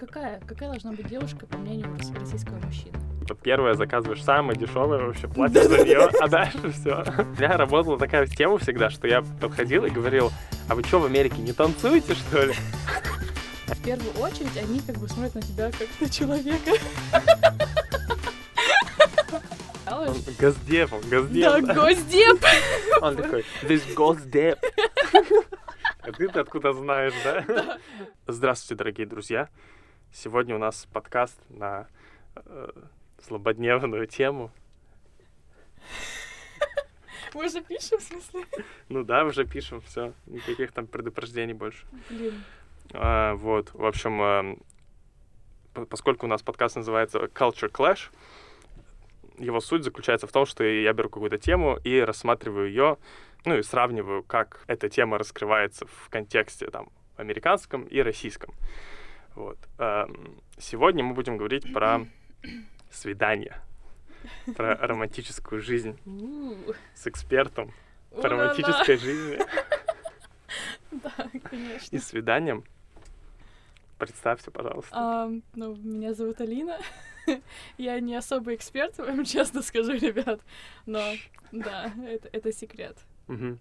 какая? Какая должна быть девушка, по мнению рос- российского мужчины? Вот первое заказываешь самое дешевое вообще, платишь за нее, а дальше все. У меня работала такая тема всегда, что я подходил и говорил, а вы что в Америке не танцуете, что ли? В первую очередь они как бы смотрят на тебя как на человека. Он Госдеп, он госдеп. Да, госдеп! Он такой, this госдеп. А ты-то откуда знаешь, да? Здравствуйте, дорогие друзья. Сегодня у нас подкаст на э, злободневную тему. Мы уже пишем, в смысле? Ну да, уже пишем, все, никаких там предупреждений больше. Блин. А, вот, в общем, по- поскольку у нас подкаст называется Culture Clash, его суть заключается в том, что я беру какую-то тему и рассматриваю ее, ну и сравниваю, как эта тема раскрывается в контексте там американском и российском. Вот. Эм, Сегодня мы будем говорить про свидание, про романтическую жизнь с экспертом по романтической жизни Да, и конечно. свиданием. Представься, пожалуйста. Ам, ну, меня зовут Алина. Я не особый эксперт, вам честно скажу, ребят. Но, да, это, это секрет. Мгм.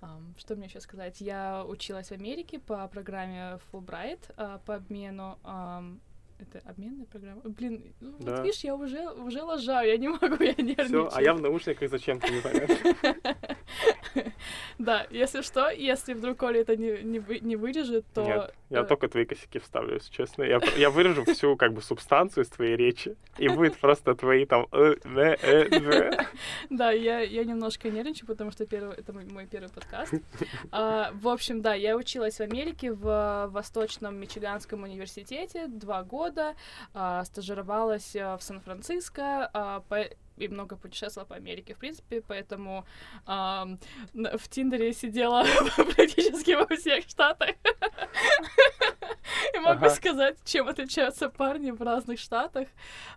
Ам, что мне еще сказать? Я училась в Америке по программе Fulbright, а, по обмену... ам, это обменная программа? Блин, ну, Да. вот видишь, я уже, уже лажаю, я не могу, я нервничаю. Все, а я в наушниках зачем-то не понятно. Да, если что, если вдруг Оля это не, не, вы- не вырежет, то... Нет, я э, только твои косяки вставлю, если честно. Я, я вырежу всю как бы субстанцию из твоей речи, и будет просто твои там... э, э. Да, я, я немножко нервничаю, потому что первый, это мой, мой первый подкаст. А, в общем, да, я училась в Америке в Восточном Мичиганском университете два года, а, стажировалась а, в Сан-Франциско, а, и много путешествовала по Америке, в принципе, поэтому на- в Тиндере сидела практически во всех штатах. И могу Ага. сказать, чем отличаются парни в разных штатах.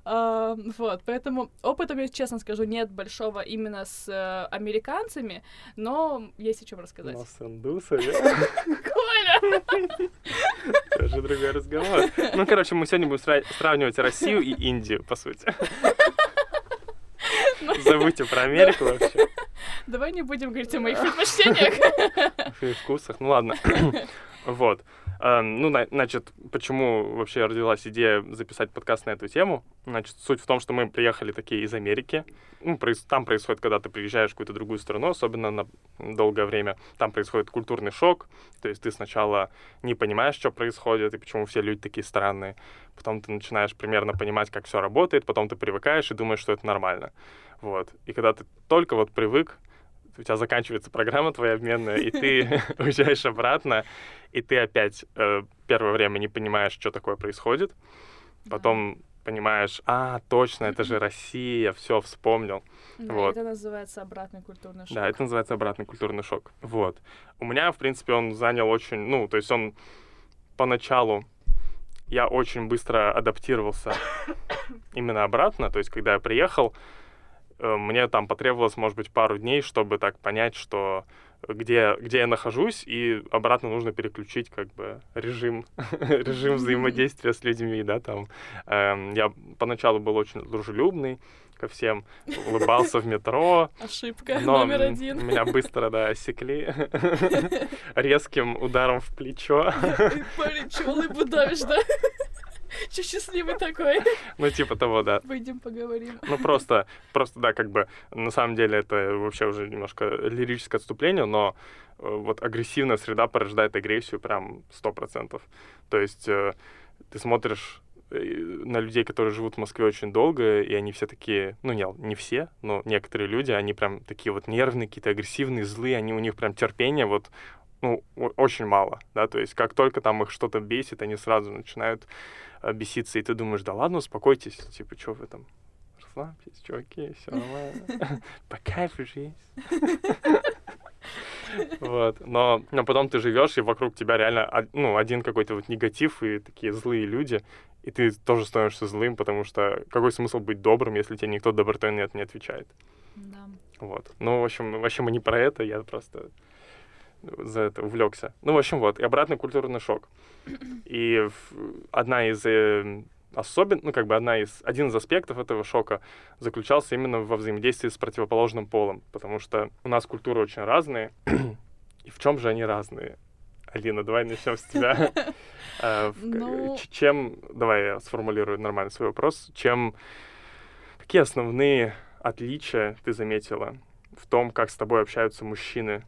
Вот, поэтому опыта, я честно скажу, нет большого именно с э, американцами, но есть о чем рассказать. Но с индусами! тоже другой разговор. Ну, короче, мы сегодня будем сра- сравнивать Россию и Индию, по сути. Забудьте про Америку вообще. Давай не будем говорить о моих предпочтениях. и вкусах. Ну ладно. Вот. Эм, Ну, на- значит, почему вообще родилась идея записать подкаст на эту тему? Значит, суть в том, что мы приехали такие из Америки. Ну, там происходит, когда ты приезжаешь в какую-то другую страну, особенно на долгое время, там происходит культурный шок. То есть ты сначала не понимаешь, что происходит и почему все люди такие странные. Потом ты начинаешь примерно понимать, как все работает, потом ты привыкаешь и думаешь, что это нормально. Вот. И когда ты только вот привык, у тебя заканчивается программа твоя обменная, и ты уезжаешь обратно, и ты опять э, первое время не понимаешь, что такое происходит, потом понимаешь, а, точно, это же Россия, все, вспомнил. Да, Вот. Это называется обратный культурный шок. Да, это называется обратный культурный шок. Вот. У меня, в принципе, он занял очень, ну, то есть он поначалу я очень быстро адаптировался именно обратно, то есть когда я приехал, мне там потребовалось, может быть, пару дней, чтобы так понять, что где, где я нахожусь, и обратно нужно переключить как бы режим, режим взаимодействия с людьми, да, там. Эм, Я поначалу был очень дружелюбный ко всем, улыбался в метро, Ошибка но номер один. меня быстро, да, осекли резким ударом в плечо. Чего лыбу давишь, да? Че счастливый такой? Ну, типа того, да. Выйдем поговорим. Ну, просто, просто, да, как бы, на самом деле это вообще уже немножко лирическое отступление, но э, вот агрессивная среда порождает агрессию прям сто процентов. То есть э, ты смотришь э, на людей, которые живут в Москве очень долго, и они все такие, ну, не, не все, но некоторые люди, они прям такие вот нервные, какие-то агрессивные, злые, они у них прям терпения вот ну, очень мало, да, то есть как только там их что-то бесит, они сразу начинают беситься, и ты думаешь, да ладно, успокойтесь, типа, что вы там, расслабьтесь, чуваки, все нормально, по кайфу жизнь. Вот, но, но потом ты живешь, и вокруг тебя реально, ну, один какой-то вот негатив и такие злые люди, и ты тоже становишься злым, потому что какой смысл быть добрым, если тебе никто добротой нет не отвечает. Да. Вот. Ну, в общем, вообще мы не про это, я просто за это увлекся. Ну, в общем, вот, и обратный культурный шок. И одна из э, особен, ну, как бы одна из, один из аспектов этого шока заключался именно во взаимодействии с противоположным полом, потому что у нас культуры очень разные, и в чем же они разные? Алина, давай начнем с тебя. А, ну чем, давай я сформулирую нормально свой вопрос, чем, какие основные отличия ты заметила в том, как с тобой общаются мужчины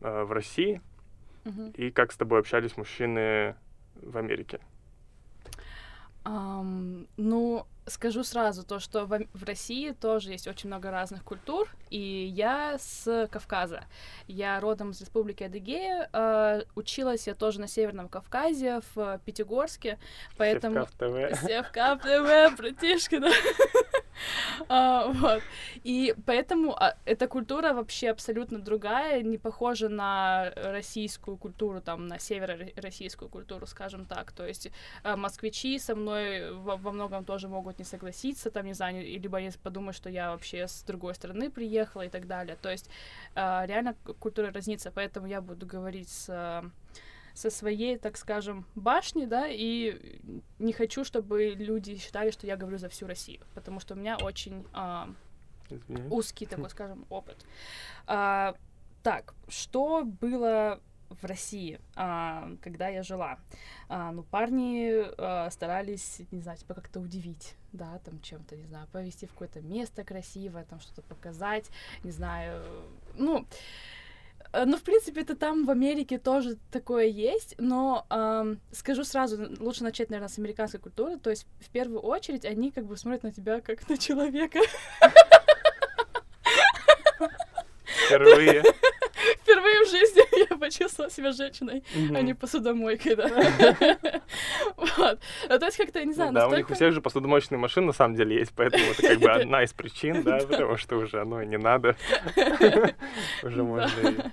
э, в России и как с тобой общались мужчины в Америке? Um, ну, скажу сразу то, что в, в России тоже есть очень много разных культур, и я с Кавказа. Я родом из Республики Адыгея, э, училась я тоже на Северном Кавказе, в Пятигорске, поэтому... Севкав ТВ. Севкав ТВ, братишка, да. а, вот. И поэтому а, эта культура вообще абсолютно другая, не похожа на российскую культуру, там, на северо-российскую культуру, скажем так. То есть а, москвичи со мной во, во многом тоже могут не согласиться, там, не знаю, либо они подумают, что я вообще с другой стороны приехала и так далее. То есть а, реально культура разнится, поэтому я буду говорить с со своей, так скажем, башни, да, и не хочу, чтобы люди считали, что я говорю за всю Россию, потому что у меня очень а, узкий, такой скажем, опыт. А, так, что было в России, а, когда я жила. А, ну, парни а, старались, не знаю, типа как-то удивить, да, там чем-то, не знаю, повести в какое-то место красивое, там что-то показать, не знаю, ну, ну, в принципе, это там в Америке тоже такое есть, но эм, скажу сразу, лучше начать, наверное, с американской культуры. То есть, в первую очередь, они как бы смотрят на тебя как на человека. Впервые. Впервые в жизни я почувствовала себя женщиной, а не посудомойкой, да. Вот. Ну, то есть как-то, не знаю, Да, у них у всех же посудомоечные машины на самом деле есть, поэтому это как бы одна из причин, да, потому что уже оно не надо. Уже можно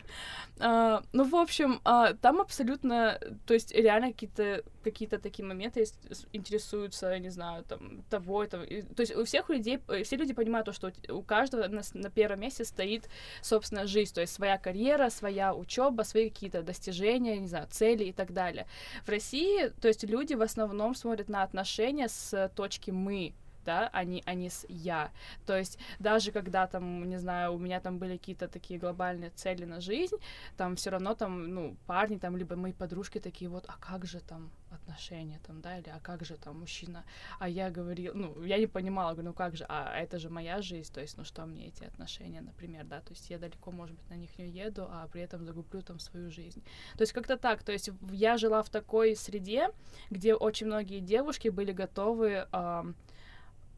Uh, ну, в общем, uh, там абсолютно, то есть реально какие-то какие-то такие моменты есть, интересуются, не знаю, там, того, этого. И, то есть у всех людей, э, все люди понимают то, что у каждого на, на первом месте стоит, собственно, жизнь, то есть своя карьера, своя учеба, свои какие-то достижения, не знаю, цели и так далее. В России, то есть люди в основном смотрят на отношения с точки «мы», да, а не, а не с я. То есть даже когда там, не знаю, у меня там были какие-то такие глобальные цели на жизнь, там все равно там, ну, парни там, либо мои подружки такие вот, а как же там отношения там, да, или а как же там мужчина? А я говорила, ну, я не понимала, говорю, ну как же, а это же моя жизнь, то есть, ну что мне эти отношения, например, да, то есть я далеко, может быть, на них не еду, а при этом загублю там свою жизнь. То есть как-то так, то есть я жила в такой среде, где очень многие девушки были готовы э,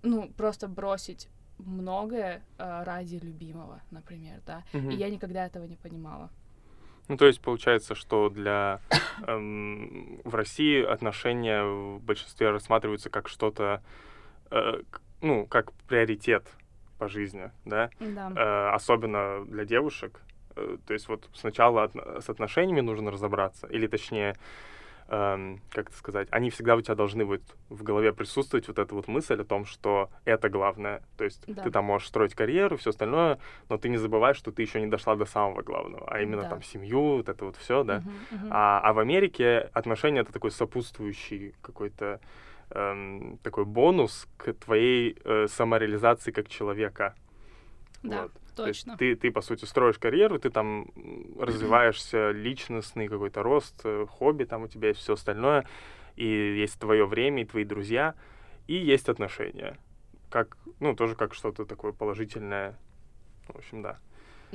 ну, просто бросить многое э, ради любимого, например, да. Угу. И я никогда этого не понимала. Ну, то есть получается, что для эм, в России отношения в большинстве рассматриваются как что-то, э, ну, как приоритет по жизни, да? Да. Э, особенно для девушек. Э, то есть вот сначала от, с отношениями нужно разобраться, или точнее эм, как это сказать, они всегда у тебя должны быть в голове присутствовать вот эта вот мысль о том, что это главное. То есть да. ты там можешь строить карьеру, все остальное, но ты не забываешь, что ты еще не дошла до самого главного, а именно да. там семью, вот это вот все, да. Uh-huh, uh-huh. А, а в Америке отношения это такой сопутствующий какой-то эм, такой бонус к твоей э, самореализации как человека. Да. Вот. Точно. ты, ты, по сути, строишь карьеру, ты там развиваешься, личностный какой-то рост, э, хобби, там у тебя есть все остальное, и есть твое время, и твои друзья, и есть отношения. Как, ну, тоже как что-то такое положительное. В общем, да.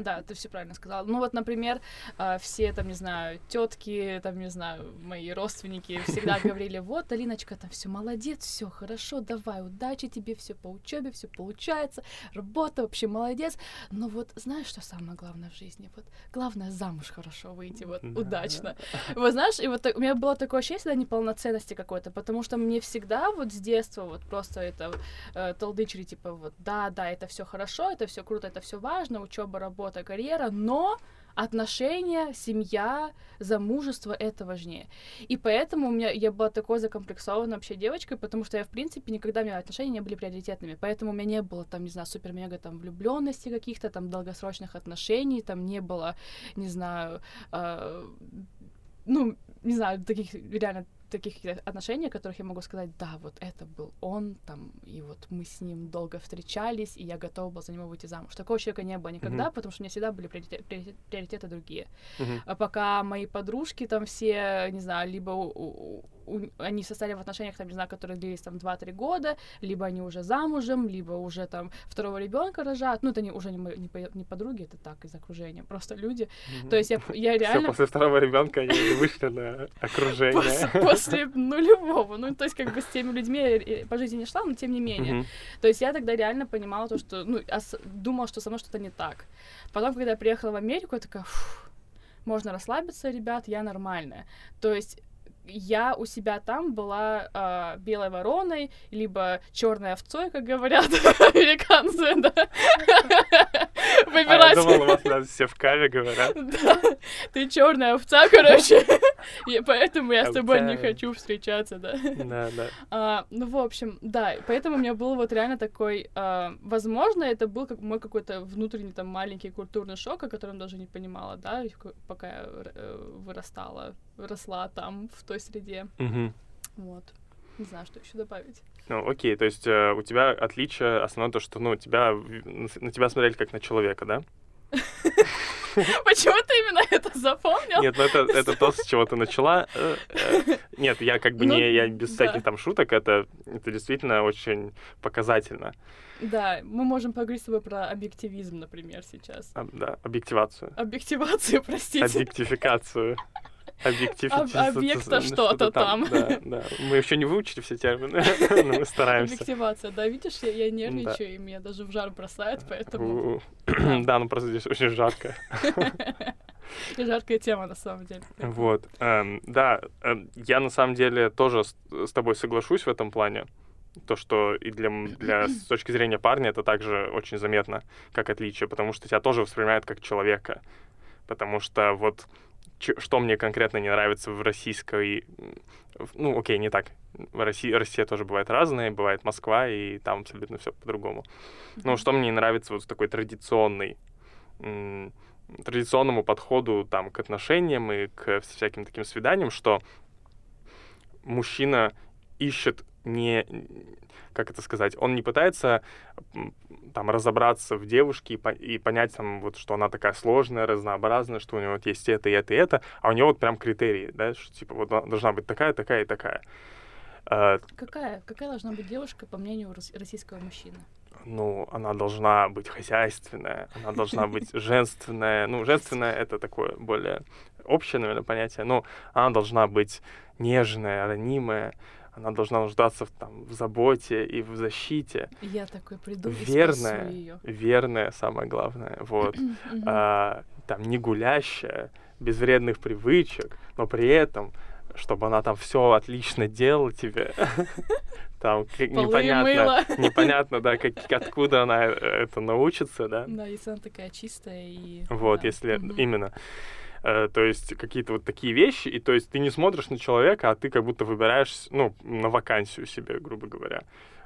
Да, ты все правильно сказала. Ну вот, например, а, все там, не знаю, тетки, там, не знаю, мои родственники всегда говорили, вот, Алиночка, там все молодец, все хорошо, давай, удачи тебе, все по учебе, все получается, работа вообще молодец. Но вот знаешь, что самое главное в жизни? Вот главное замуж хорошо выйти, вот да. удачно. Вот знаешь, и вот у меня было такое ощущение всегда неполноценности какой-то, потому что мне всегда вот с детства вот просто это э, толдычили, типа вот, да, да, это все хорошо, это все круто, это все важно, учеба, работа, работа, карьера, но отношения, семья, замужество — это важнее. И поэтому у меня я была такой закомплексованной вообще девочкой, потому что я, в принципе, никогда у меня отношения не были приоритетными. Поэтому у меня не было там, не знаю, супер-мега там влюбленности каких-то, там долгосрочных отношений, там не было, не знаю, э, ну, не знаю, таких реально таких отношений, о которых я могу сказать, да, вот это был он, там, и вот мы с ним долго встречались, и я готова была за него выйти замуж. Такого человека не было никогда, mm-hmm. потому что у меня всегда были приоритеты, приоритеты, приоритеты другие. Mm-hmm. А пока мои подружки там все, не знаю, либо у, у, у, они состояли в отношениях, там, не знаю, которые длились там 2-3 года, либо они уже замужем, либо уже там второго ребенка рожают. Ну, это не, уже не, не, не подруги, это так, из окружения, просто люди. Mm-hmm. То есть я, я реально... Все, после второго ребенка они вышли на окружение. После нулевого. Ну, то есть как бы с теми людьми по жизни не шла, но тем не менее. То есть я тогда реально понимала то, что, ну, думала, что со мной что-то не так. Потом, когда я приехала в Америку, я такая, можно расслабиться, ребят, я нормальная. То есть я у себя там была э, белой вороной, либо черной овцой, как говорят американцы, да. Выбирать. А я думал, у вас даже все в каве говорят. Да, ты черная овца, короче. И поэтому я с тобой не хочу встречаться, да. Да, да. А, ну, в общем, да, поэтому у меня был вот реально такой, а, возможно, это был как мой какой-то внутренний там маленький культурный шок, о котором даже не понимала, да, пока я э, вырастала, росла там, в той среде. Угу. Вот. Не знаю, что еще добавить. Ну, окей, то есть э, у тебя отличие основное то, что, ну, тебя, на тебя смотрели как на человека, да? Почему ты именно это запомнил? Нет, ну это, это то, с чего ты начала. Э, э, нет, я как бы ну, не, я без да. всяких там шуток, это, это действительно очень показательно. Да, мы можем поговорить с тобой про объективизм, например, сейчас. А, да, объективацию. Объективацию, простите. Объектификацию. Объектив. Об, объекта что-то там. Да, да. Мы еще не выучили все термины, но мы стараемся. Объективация, да, видишь, я, я нервничаю, да. и меня даже в жар бросает, поэтому... да, ну просто здесь очень жарко. И жаркая тема, на самом деле. Вот, эм, да, эм, я на самом деле тоже с, с тобой соглашусь в этом плане. То, что и для, для с точки зрения парня это также очень заметно, как отличие, потому что тебя тоже воспринимают как человека. Потому что вот что мне конкретно не нравится в российской... Ну, окей, не так. В России, Россия тоже бывает разная, бывает Москва, и там абсолютно все по-другому. Но что мне не нравится вот такой традиционный традиционному подходу там к отношениям и к всяким таким свиданиям, что мужчина ищет не как это сказать, он не пытается там разобраться в девушке и, по и понять там вот, что она такая сложная, разнообразная, что у него вот есть это и это и это, а у него вот прям критерии, да, что типа вот должна быть такая, такая и такая. А, какая, какая должна быть девушка, по мнению российского мужчины? Ну, она должна быть хозяйственная, она должна быть женственная. Ну, женственная — это такое более общее, наверное, понятие. Но она должна быть нежная, ранимая, она должна нуждаться в, там, в заботе и в защите. Я такой приду верная, и ее. Верная, самое главное, вот. а, там, не гулящая, без вредных привычек, но при этом чтобы она там все отлично делала тебе. Там непонятно, непонятно, да, как, откуда она э, это научится, да. Да, если она такая чистая и... Вот, если именно. Э, то есть какие-то вот такие вещи, и то есть ты не смотришь на человека, а ты как будто выбираешь, ну, на вакансию себе, грубо говоря.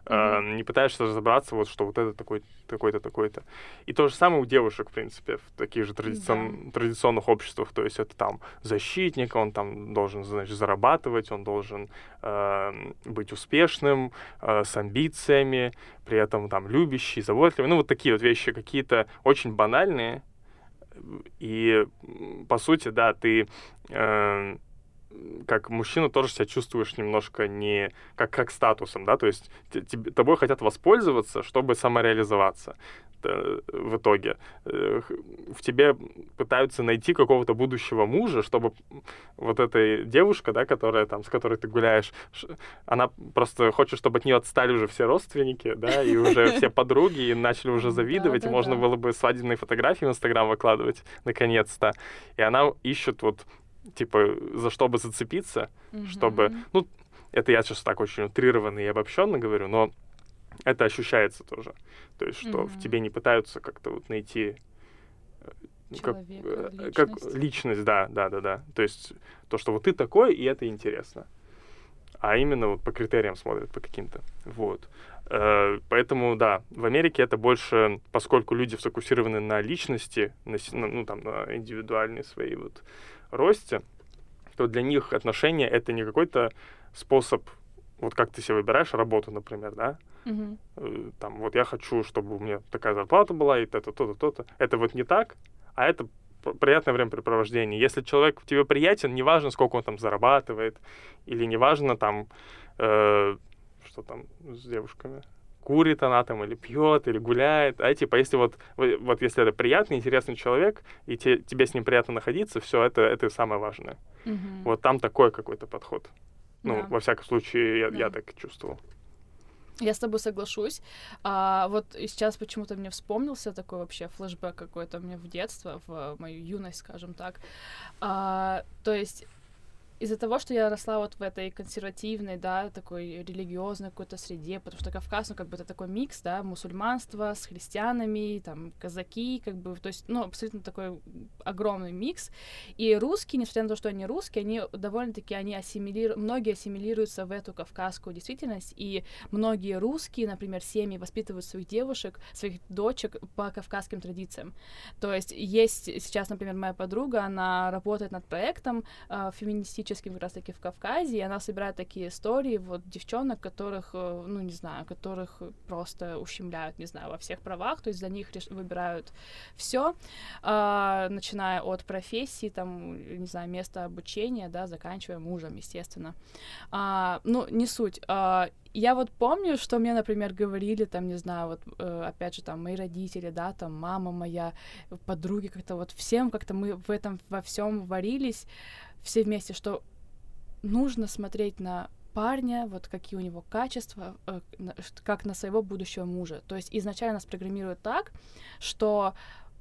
Mm-hmm. Не пытаешься разобраться, вот что вот это такой, такой-то, такой-то. И то же самое у девушек, в принципе, в таких же традицион, yeah. традиционных обществах. То есть это там защитник, он там должен, значит, зарабатывать, он должен uh, быть успешным, uh, с амбициями, при этом там любящий, заботливый. Ну, вот такие вот вещи какие-то очень банальные, и, по сути, да, ты э, как мужчина тоже себя чувствуешь немножко не как, как статусом, да, то есть тебе, тобой хотят воспользоваться, чтобы самореализоваться в итоге. Э, в тебе пытаются найти какого-то будущего мужа, чтобы вот эта девушка, да, которая там, с которой ты гуляешь, она просто хочет, чтобы от нее отстали уже все родственники, да, и уже все подруги, и начали уже завидовать, можно было бы свадебные фотографии в Инстаграм выкладывать, наконец-то. И она ищет вот типа, за что бы зацепиться, mm-hmm. чтобы, ну, это я сейчас так очень утрированно и обобщенно говорю, но это ощущается тоже. То есть, что mm-hmm. в тебе не пытаются как-то вот найти, э, как, личность. как личность, да, да, да, да. То есть то, что вот ты такой, и это интересно. А именно вот по критериям смотрят, по каким-то. Вот. Э, поэтому, да, в Америке это больше, поскольку люди сфокусированы на личности, на, ну, там, на индивидуальной своей вот росте, то для них отношения — это не какой-то способ, вот как ты себе выбираешь работу, например, да. Э, там, вот я хочу, чтобы у меня такая зарплата была, и то-то, то-то, то-то. Это вот не так, а это приятное времяпрепровождение. Если человек тебе приятен, неважно, сколько он там зарабатывает, или неважно там, э, что там с девушками, курит она там, или пьет, или гуляет, а типа, если вот, вот если это приятный, интересный человек, и те- тебе с ним приятно находиться, все, это, это самое важное. Мгм. Вот там такой какой-то подход. Ну, Да. во всяком случае, я, я Да. так чувствовал. Я с тобой соглашусь. А, вот сейчас почему-то мне вспомнился такой вообще флешбэк какой-то мне в детство, в мою юность, скажем так. А, то есть из-за того, что я росла вот в этой консервативной, да, такой религиозной какой-то среде, потому что Кавказ, ну, как бы это такой микс, да, мусульманство с христианами, там, казаки, как бы, то есть, ну, абсолютно такой огромный микс. И русские, несмотря на то, что они русские, они довольно-таки, они ассимилируют, многие ассимилируются в эту кавказскую действительность, и многие русские, например, семьи воспитывают своих девушек, своих дочек по кавказским традициям. То есть есть сейчас, например, моя подруга, она работает над проектом э, феминистическим как раз-таки в Кавказе, и она собирает такие истории вот девчонок, которых, э, ну, не знаю, которых просто ущемляют, не знаю, во всех правах, то есть за них реш- выбирают все, начиная от профессии, там, не знаю, места обучения, да, заканчивая мужем, естественно. А, ну, не суть. А, я вот помню, что мне, например, говорили, там, не знаю, вот, э, опять же, там, мои родители, да, там, мама моя, подруги, как-то вот всем как-то мы в этом во всем варились все вместе, что нужно смотреть на парня, вот какие у него качества, э, как на своего будущего мужа. То есть изначально нас программируют так, что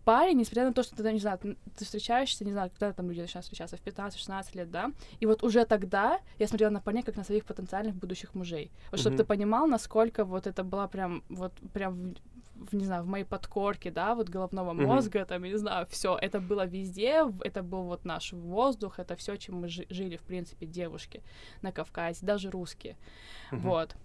парень, несмотря на то, что ты, не знаю, ты встречаешься, не знаю, когда там люди начинают встречаться, в 15-16 лет, да, и вот уже тогда я смотрела на парней как на своих потенциальных будущих мужей. Вот чтобы ты понимал, насколько вот это была прям, вот прям в, не знаю, в моей подкорке, да, вот головного мозга, там, я не знаю, все, это было везде, это был вот наш воздух, это все, чем мы жи- жили, в принципе, девушки на Кавказе, даже русские, Мгм. вот.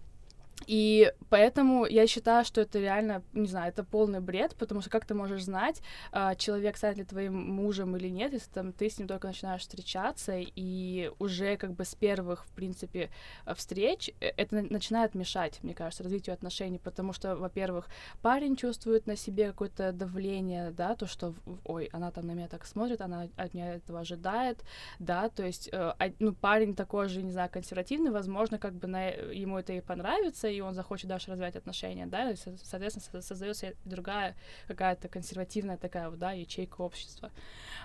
И поэтому я считаю, что это реально, не знаю, это полный бред, потому что как ты можешь знать, а, человек станет ли твоим мужем или нет, если там ты с ним только начинаешь встречаться, и уже как бы с первых, в принципе, э, встреч э, это на- начинает мешать, мне кажется, развитию отношений, потому что, во-первых, парень чувствует на себе какое-то давление, да, то, что, ой, она там на меня так смотрит, она от меня этого ожидает, да, то есть, э, а- ну, парень такой же, не знаю, консервативный, возможно, как бы на, ему это и понравится, и он захочет дальше развивать отношения, да, и, со- соответственно, со- создается другая какая-то консервативная такая вот, да, ячейка общества.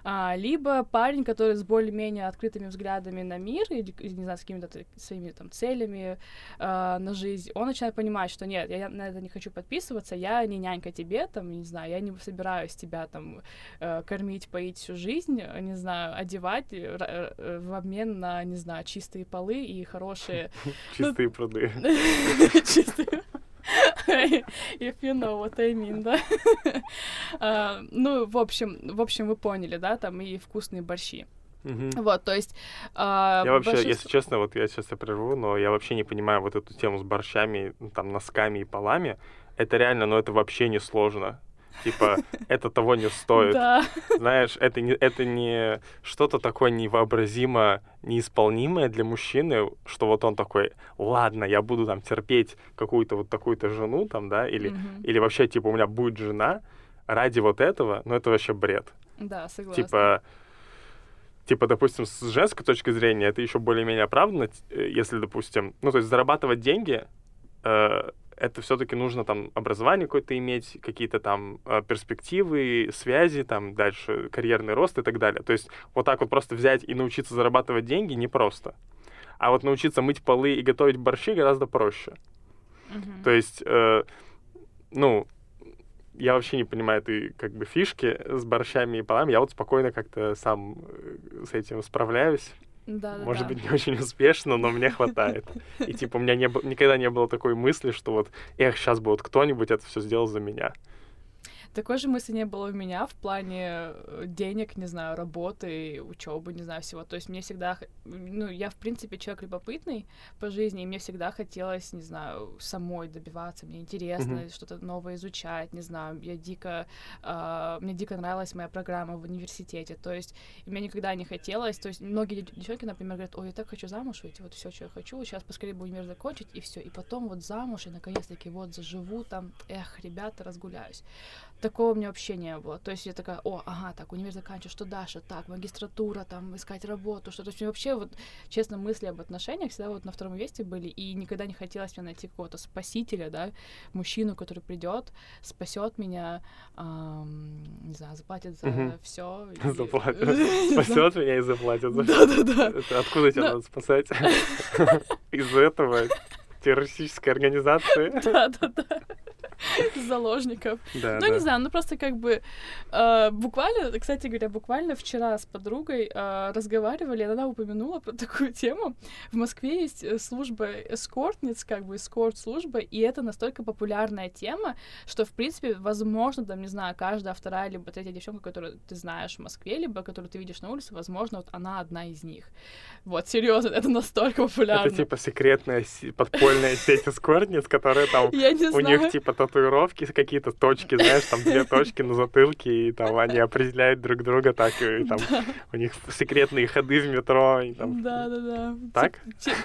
А, либо парень, который с более-менее открытыми взглядами на мир, или, не знаю, с какими-то своими там целями а, на жизнь, он начинает понимать, что нет, я на это не хочу подписываться, я не нянька тебе, там, не знаю, я не собираюсь тебя там э, кормить, поить всю жизнь, э, не знаю, одевать э, э, в обмен на, не знаю, чистые полы и хорошие Чистые пруды. чистые. If you know what I mean, да. А, Ну, в общем, в общем, вы поняли, да, там и вкусные борщи. Мгм. Вот, то есть... а, Я вообще, большинство- если честно, вот я сейчас я прерву, но я вообще не понимаю вот эту тему с борщами, там, носками и полами. Это реально, но это вообще не сложно. Типа, это того не стоит. Да, Знаешь, это не, это не что-то такое невообразимо неисполнимое для мужчины, что вот он такой, ладно, я буду там терпеть какую-то вот такую-то жену там, да, или, Мгм. или вообще, типа, у меня будет жена ради вот этого, ну это вообще бред. да, согласна. Типа, типа, допустим, с женской точки зрения это еще более-менее оправдано, т- э, если, допустим, ну, то есть зарабатывать деньги, э, это все-таки нужно там образование какое-то иметь, какие-то там э, перспективы, связи, там дальше карьерный рост и так далее. То есть вот так вот просто взять и научиться зарабатывать деньги непросто. А вот научиться мыть полы и готовить борщи гораздо проще. Мгм. То есть, э, ну, я вообще не понимаю этой как бы фишки с борщами и полами. Я вот спокойно как-то сам э, с этим справляюсь. Да, да, Может да. быть, не очень успешно, но мне хватает. И типа у меня не, никогда не было такой мысли, что вот, эх, сейчас бы вот кто-нибудь это все сделал за меня. Такой же мысли не было у меня в плане э, денег, не знаю, работы, учебы, не знаю, всего. То есть мне всегда, ну, я, в принципе, человек любопытный по жизни, и мне всегда хотелось, не знаю, самой добиваться, мне интересно mm-hmm. что-то новое изучать, не знаю, я дико, э, мне дико нравилась моя программа в университете, то есть мне никогда не хотелось, то есть многие девчонки, например, говорят, ой, я так хочу замуж выйти, вот все, что я хочу, сейчас поскорее бы универ закончить, и все, и потом вот замуж, и наконец-таки вот заживу там, эх, ребята, разгуляюсь. Такого у меня вообще не было. То есть я такая, о, ага, так, универ заканчиваю, что дальше? Так, магистратура, там, искать работу, что-то. То есть вообще, вот, честно, мысли об отношениях всегда вот на втором месте были, и никогда не хотелось мне найти какого-то спасителя, да, мужчину, который придет, спасет меня, эм, не знаю, заплатит за все. Заплатит. Спасет меня и заплатит за Да, да, да. Откуда тебя надо спасать? Из этого террористической организации. Да, да, да. заложников. Да, ну, да. не знаю, ну просто как бы э, буквально, кстати говоря, буквально вчера с подругой э, разговаривали, она упомянула про такую тему. В Москве есть э, служба эскортниц, как бы эскорт-служба, и это настолько популярная тема, что, в принципе, возможно, там, не знаю, каждая вторая либо третья девчонка, которую ты знаешь в Москве, либо которую ты видишь на улице, возможно, вот она одна из них. Вот, серьезно, это настолько популярно. Это типа секретная подпольная сеть эскортниц, которые там у них типа татуировки какие-то, точки, знаешь, там две точки на затылке, и там они определяют друг друга так, и там у них секретные ходы в метро. И, там... Да, да, да. Так?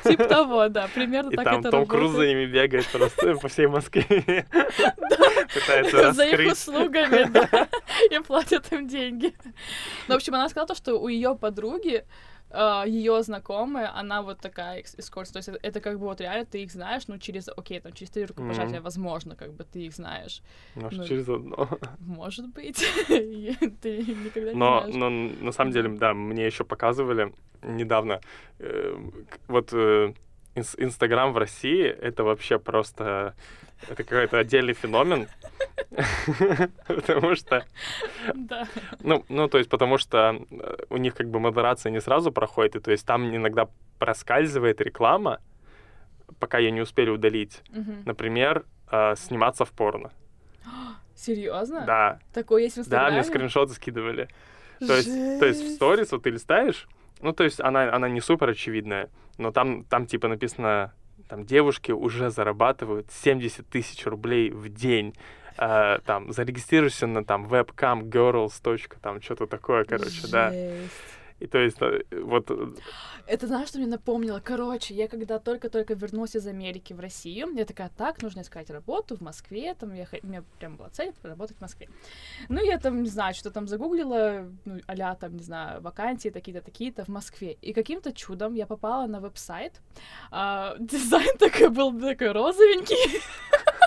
Типа того, да, примерно и так там это Том работает. Круз за ними бегает просто по всей Москве. Пытается За их услугами, да, и платят им деньги. Ну, в общем, она сказала то, что у ее подруги ее знакомая, она вот такая эскорт, то есть это, это как бы вот реально ты их знаешь, ну через, окей, там через три рукопожатия, Мгм. возможно, как бы ты их знаешь. Может, Ну, через одно. Может быть, ты никогда не Но, знаешь. но на самом деле, да, мне еще показывали недавно. э, Вот э, Инстаграм в России это вообще просто это какой-то отдельный феномен. Потому что, Да. ну, ну, то есть, потому что э, у них как бы модерация не сразу проходит, и то есть там иногда проскальзывает реклама, пока ее не успели удалить. Например, э, сниматься в порно. Серьезно? Да, Такое есть в да, мне скриншоты скидывали. То есть, то есть в сторис вот ты листаешь, ну, то есть она, она не супер очевидная, но там, там типа написано, там девушки уже зарабатывают 70 тысяч рублей в день. Э, там, зарегистрируйся на там webcam girls. там что-то такое, короче, да. И то есть э, вот э, Это знаешь, что мне напомнило? Короче, я когда только-только вернулась из Америки в Россию, я такая, так, нужно искать работу в Москве, там, я, у меня прям была цель работать в Москве. Ну, я там, не знаю, что там загуглила, ну, а там, не знаю, вакансии такие-то, такие-то в Москве. И каким-то чудом я попала на веб-сайт. А, дизайн такой был такой розовенький.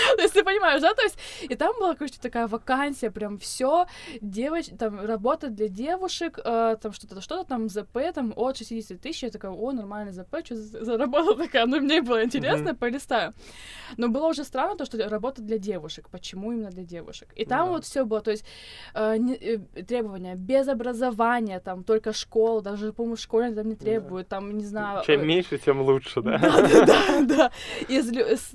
То есть ты понимаешь, да? То есть, и там была, короче, такая вакансия, прям все, девоч... там, работа для девушек, э, там что-то, что-то там, ЗП, там, от 60 тысяч, я такая, о, нормальный ЗП, что за за работа такая, ну, мне было интересно, Мгм. полистаю. Но было уже странно то, что работа для девушек, почему именно для девушек? И там Да. вот все было, то есть э, не- э, требования без образования, там, только школа, даже, по-моему, школьные там не требуют, там, не знаю... чем э, меньше, тем лучше, да? да, да, да, из,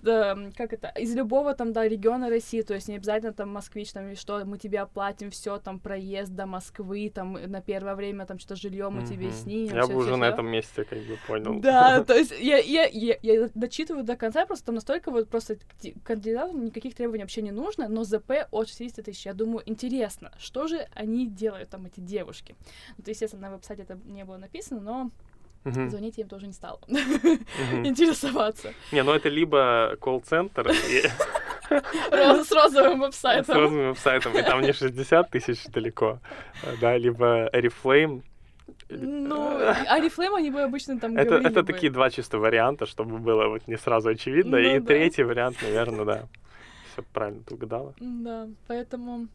эм, как это, из любого там, да, региона России, то есть не обязательно там москвич, там, или что, мы тебе оплатим все, там, проезд до Москвы, там, на первое время, там, что-то жилье мы тебе снимем. Я всё, бы уже всё, на всё. этом месте как бы понял. Да, то есть я, я, я, я дочитываю до конца, просто там настолько вот просто кандидатам никаких требований вообще не нужно, но ЗП от 60 тысяч. Я думаю, интересно, что же они делают там, эти девушки? Ну, то, естественно, на веб-сайте это не было написано, но Мгм, звонить я им тоже не стала. мгм. Интересоваться. Не, ну это либо колл-центр С розовым с веб-сайтом. розовым веб-сайтом, и там не 60 тысяч далеко, да, либо Oriflame. Ну, Арифлейм они бы обычно там Это, это бы. такие два чисто варианта, чтобы было вот не сразу очевидно. Ну и да. третий вариант, наверное, да. Все правильно ты угадала. Да, поэтому...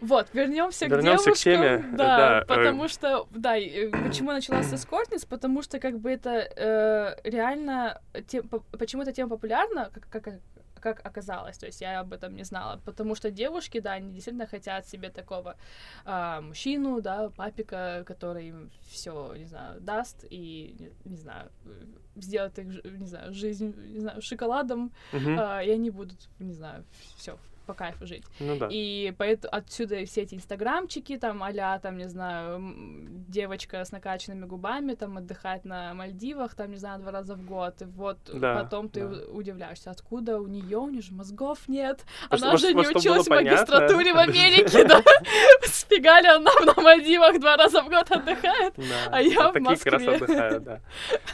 Вот, вернемся к Вернёмся к девушкам. теме, Да, да, э, потому что, да, э, почему я начала с эскортниц, потому что как бы это э, реально, тем, по- почему эта тема популярна, как, как, как оказалось, то есть я об этом не знала, потому что девушки, да, они действительно хотят себе такого а, мужчину, да, папика, который им все, не знаю, даст и, не, не знаю, э, сделает их, не знаю, жизнь, не знаю, шоколадом, Мгм. а, и они будут, не знаю, все по кайфу жить. Ну да. И поэтому отсюда все эти инстаграмчики, там, а там, не знаю, девочка с накачанными губами, там, отдыхает на Мальдивах, там, не знаю, два раза в год. И вот Да, потом ты да. удивляешься, откуда у нее, у нее же мозгов нет. Она что- же во- не училась в было понятно? магистратуре в Америке, да. Сфига ли она на Мальдивах два раза в год отдыхает? А я в такие как раз Москве. отдыхают, да.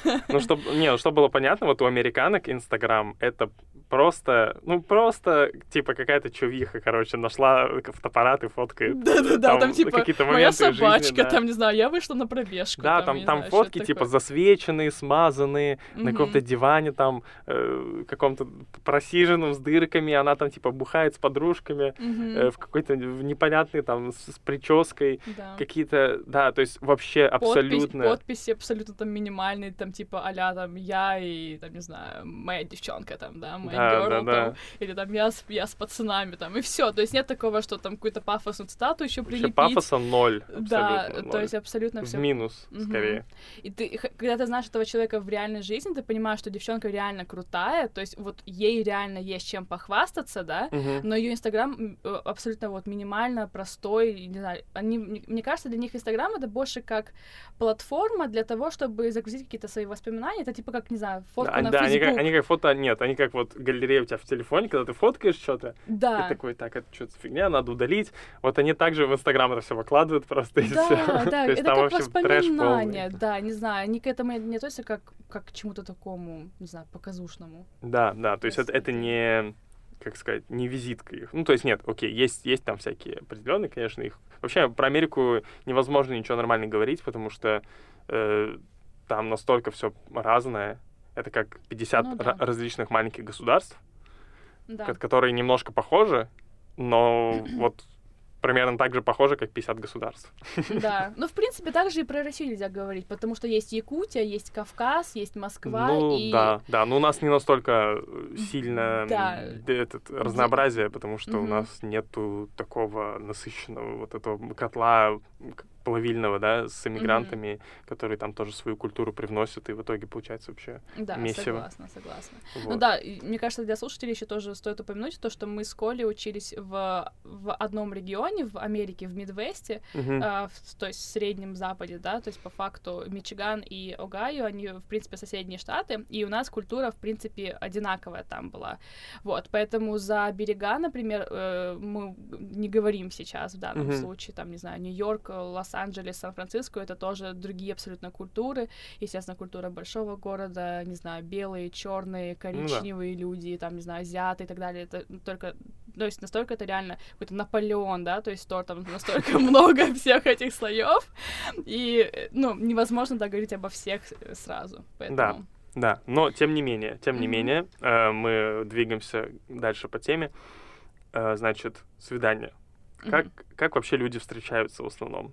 Ну, чтобы, не, ну, чтобы было понятно, вот у американок Инстаграм это просто, ну, просто, типа, какая-то чувиха, короче, нашла фотоаппарат и фоткает. Да-да-да, там, типа, какие-то моя из жизни, собачка, да. там, не знаю, я вышла на пробежку. Да, там, не там знаю, фотки, типа, такое. засвеченные, смазанные, на Мгм. каком-то диване, там, э, каком-то просиженном, с дырками, она там, типа, бухает с подружками, Мгм. э, в какой-то непонятный, там, с, с прической, Да. какие-то, да, то есть вообще Подпись- абсолютно... подписи абсолютно там минимальные, там типа а там я и там, не знаю, моя девчонка там, да, моя Да, да, да. или там я с, я с пацанами там, и все. То есть нет такого, что там какую-то пафосную цитату еще Вообще прилепить. пафоса ноль, Да, абсолютно то ноль. есть абсолютно В все. минус, Мгм. скорее. И ты, когда ты знаешь этого человека в реальной жизни, ты понимаешь, что девчонка реально крутая, то есть вот ей реально есть чем похвастаться, да, Мгм. но ее Инстаграм э, абсолютно вот минимально простой, не знаю, они, мне, кажется, для них Инстаграм это больше как платформа для того, чтобы загрузить какие-то свои воспоминания, это типа как, не знаю, фотка Да, на да, они Facebook. как, они как фото, нет, они как вот галерея у тебя в телефоне, когда ты фоткаешь что-то, Да. ты такой, так, это что-то фигня, надо удалить. Вот они также в Инстаграм это все выкладывают просто и Да, все. да, есть это там как воспоминания, полный. да, не знаю, они к этому не относятся как, как к чему-то такому, не знаю, показушному. Да, да, то есть это, это не, как сказать, не визитка их. Ну, то есть нет, окей, есть, есть там всякие определенные, конечно, их. Вообще про Америку невозможно ничего нормально говорить, потому что э, там настолько все разное. Это как 50 Ну да. ра- различных маленьких государств, Да. ко- которые немножко похожи, но вот примерно так же похожи, как 50 государств. Да. Ну, в принципе, также и про Россию нельзя говорить, потому что есть Якутия, есть Кавказ, есть Москва ну, и... да, да, но у нас не настолько сильно Да. этот, разнообразие, потому что у Мгм. нас нету такого насыщенного вот этого котла плавильного, да, с иммигрантами, которые там тоже свою культуру привносят, и в итоге получается вообще Да, месиво. согласна, согласна. Ну вот. да, и мне кажется, для слушателей еще тоже стоит упомянуть то, что мы с Колей учились в, в одном регионе в Америке, в Мидвесте, Мгм. а, в- то есть в Среднем Западе, да, то есть по факту Мичиган и Огайо, они, в принципе, соседние штаты, и у нас культура, в принципе, одинаковая там была. Вот, поэтому за берега, например, э, мы не говорим сейчас в данном Мгм. случае, там, не знаю, Нью-Йорк, Лос-Анджелес, Сан-Франциско, это тоже другие абсолютно культуры, естественно, культура большого города, не знаю, белые, черные, коричневые люди, там, не знаю, азиаты и так далее, это только, то есть настолько это реально какой-то Наполеон, да, то есть то там настолько много всех этих слоев, и, ну, невозможно так говорить обо всех сразу, поэтому... Да, но тем не менее, тем не Мгм. менее, э, мы двигаемся дальше по теме. Э, значит, свидание. Как, Мгм. как вообще люди встречаются в основном?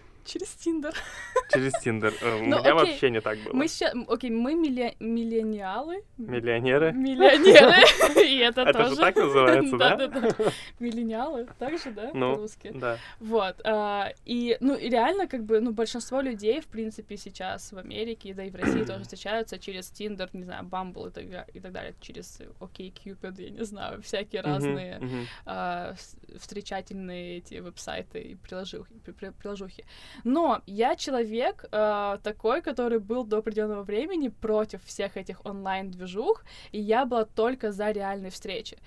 Через Тиндер. Через Тиндер. Э, У Ну, меня окей. вообще не так было. Мы сейчас, окей, мы миле- миллениалы. Миллионеры. Миллионеры. И это Это же тоже. так называется, да? Да-да-да. Миллениалы, так же, да, Ну, по-русски? Да. Вот, а, и, ну, и реально, как бы, ну, большинство людей, в принципе, сейчас в Америке, да и в России тоже встречаются через Тиндер, не знаю, Bumble и так, и так далее, через OkCupid, я не знаю, всякие разные а, встречательные эти веб-сайты и приложухи, при- при- приложухи. Но я человек а, такой, который был до определенного времени против всех этих онлайн-движух, и я была только за реальные встречи.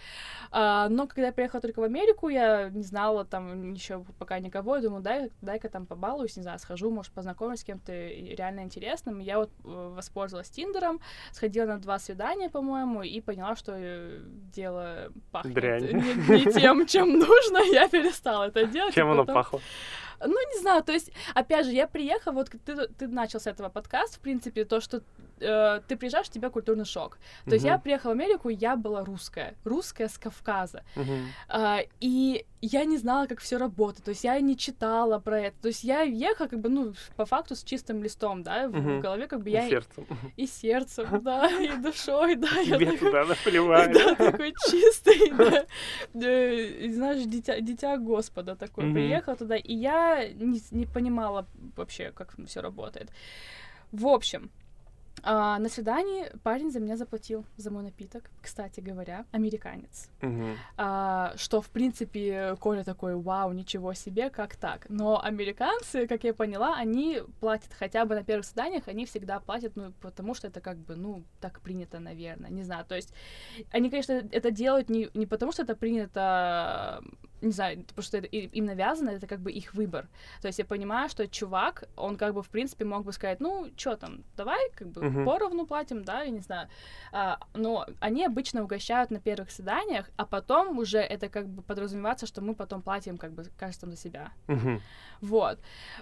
А, но когда я приехала только в Америку, я не знала там еще пока никого, я думаю, дай, дай-ка там побалуюсь, не знаю, схожу, может, познакомлюсь с кем-то реально интересным. И я вот э, воспользовалась Тиндером, сходила на два свидания, по-моему, и поняла, что э, дело пахнет Дрянь. не, не тем, чем нужно, я перестала это делать. Чем оно потом- пахло? ну, не знаю, то есть, опять же, я приехала, вот ты, ты начал с этого подкаста, в принципе, то, что э, ты приезжаешь, у тебя культурный шок. То есть я приехала в Америку, я была русская, русская с Кавказа. мгм. А, и я не знала, как все работает, то есть я не читала про это, то есть я ехала, как бы, ну, по факту с чистым листом, да, в, в Мгм. голове, как бы И я сердцем. и сердцем, да, и душой, да, я Тебе такой- туда наплевать. да, такой чистый, да. Э, и знаешь, дитя, дитя Господа такой. Приехала туда, и я не, не понимала вообще, как все работает. В общем, А, на свидании парень за меня заплатил за мой напиток, кстати говоря, американец. Мгм. А, что, в принципе, Коля такой, вау, ничего себе, как так? Но американцы, как я поняла, они платят хотя бы на первых свиданиях, они всегда платят, ну, потому что это как бы, ну, так принято, наверное, не знаю. То есть они, конечно, это делают не, не потому, что это принято, не знаю, потому что это им навязано, это как бы их выбор. То есть я понимаю, что чувак, он как бы, в принципе, мог бы сказать, ну, что там, давай, как бы, Мгм. поровну платим, да, я не знаю. А, но они обычно угощают на первых свиданиях, а потом уже это как бы подразумевается, что мы потом платим как бы каждому за себя. Мгм. Вот.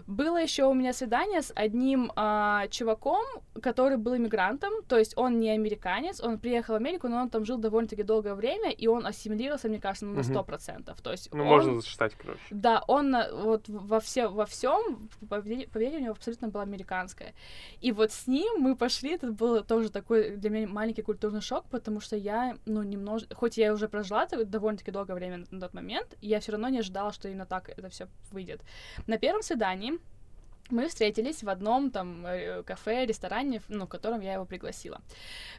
Было еще у меня свидание с одним а, чуваком, который был иммигрантом, то есть он не американец, он приехал в Америку, но он там жил довольно-таки долгое время, и он ассимилировался, мне кажется, ну, на Мгм. сто процентов. То есть Ну, он- можно засчитать, короче. да, он на- вот во все во всем поведение, поведение у него абсолютно было американское. И вот с ним мы пошли, это был тоже такой для меня маленький культурный шок, потому что я, ну, немножко, хоть я уже прожила довольно-таки долгое время на, на тот момент, я все равно не ожидала, что именно так это все выйдет. На первом свидании мы встретились в одном там э, кафе, ресторане, ну, в котором я его пригласила.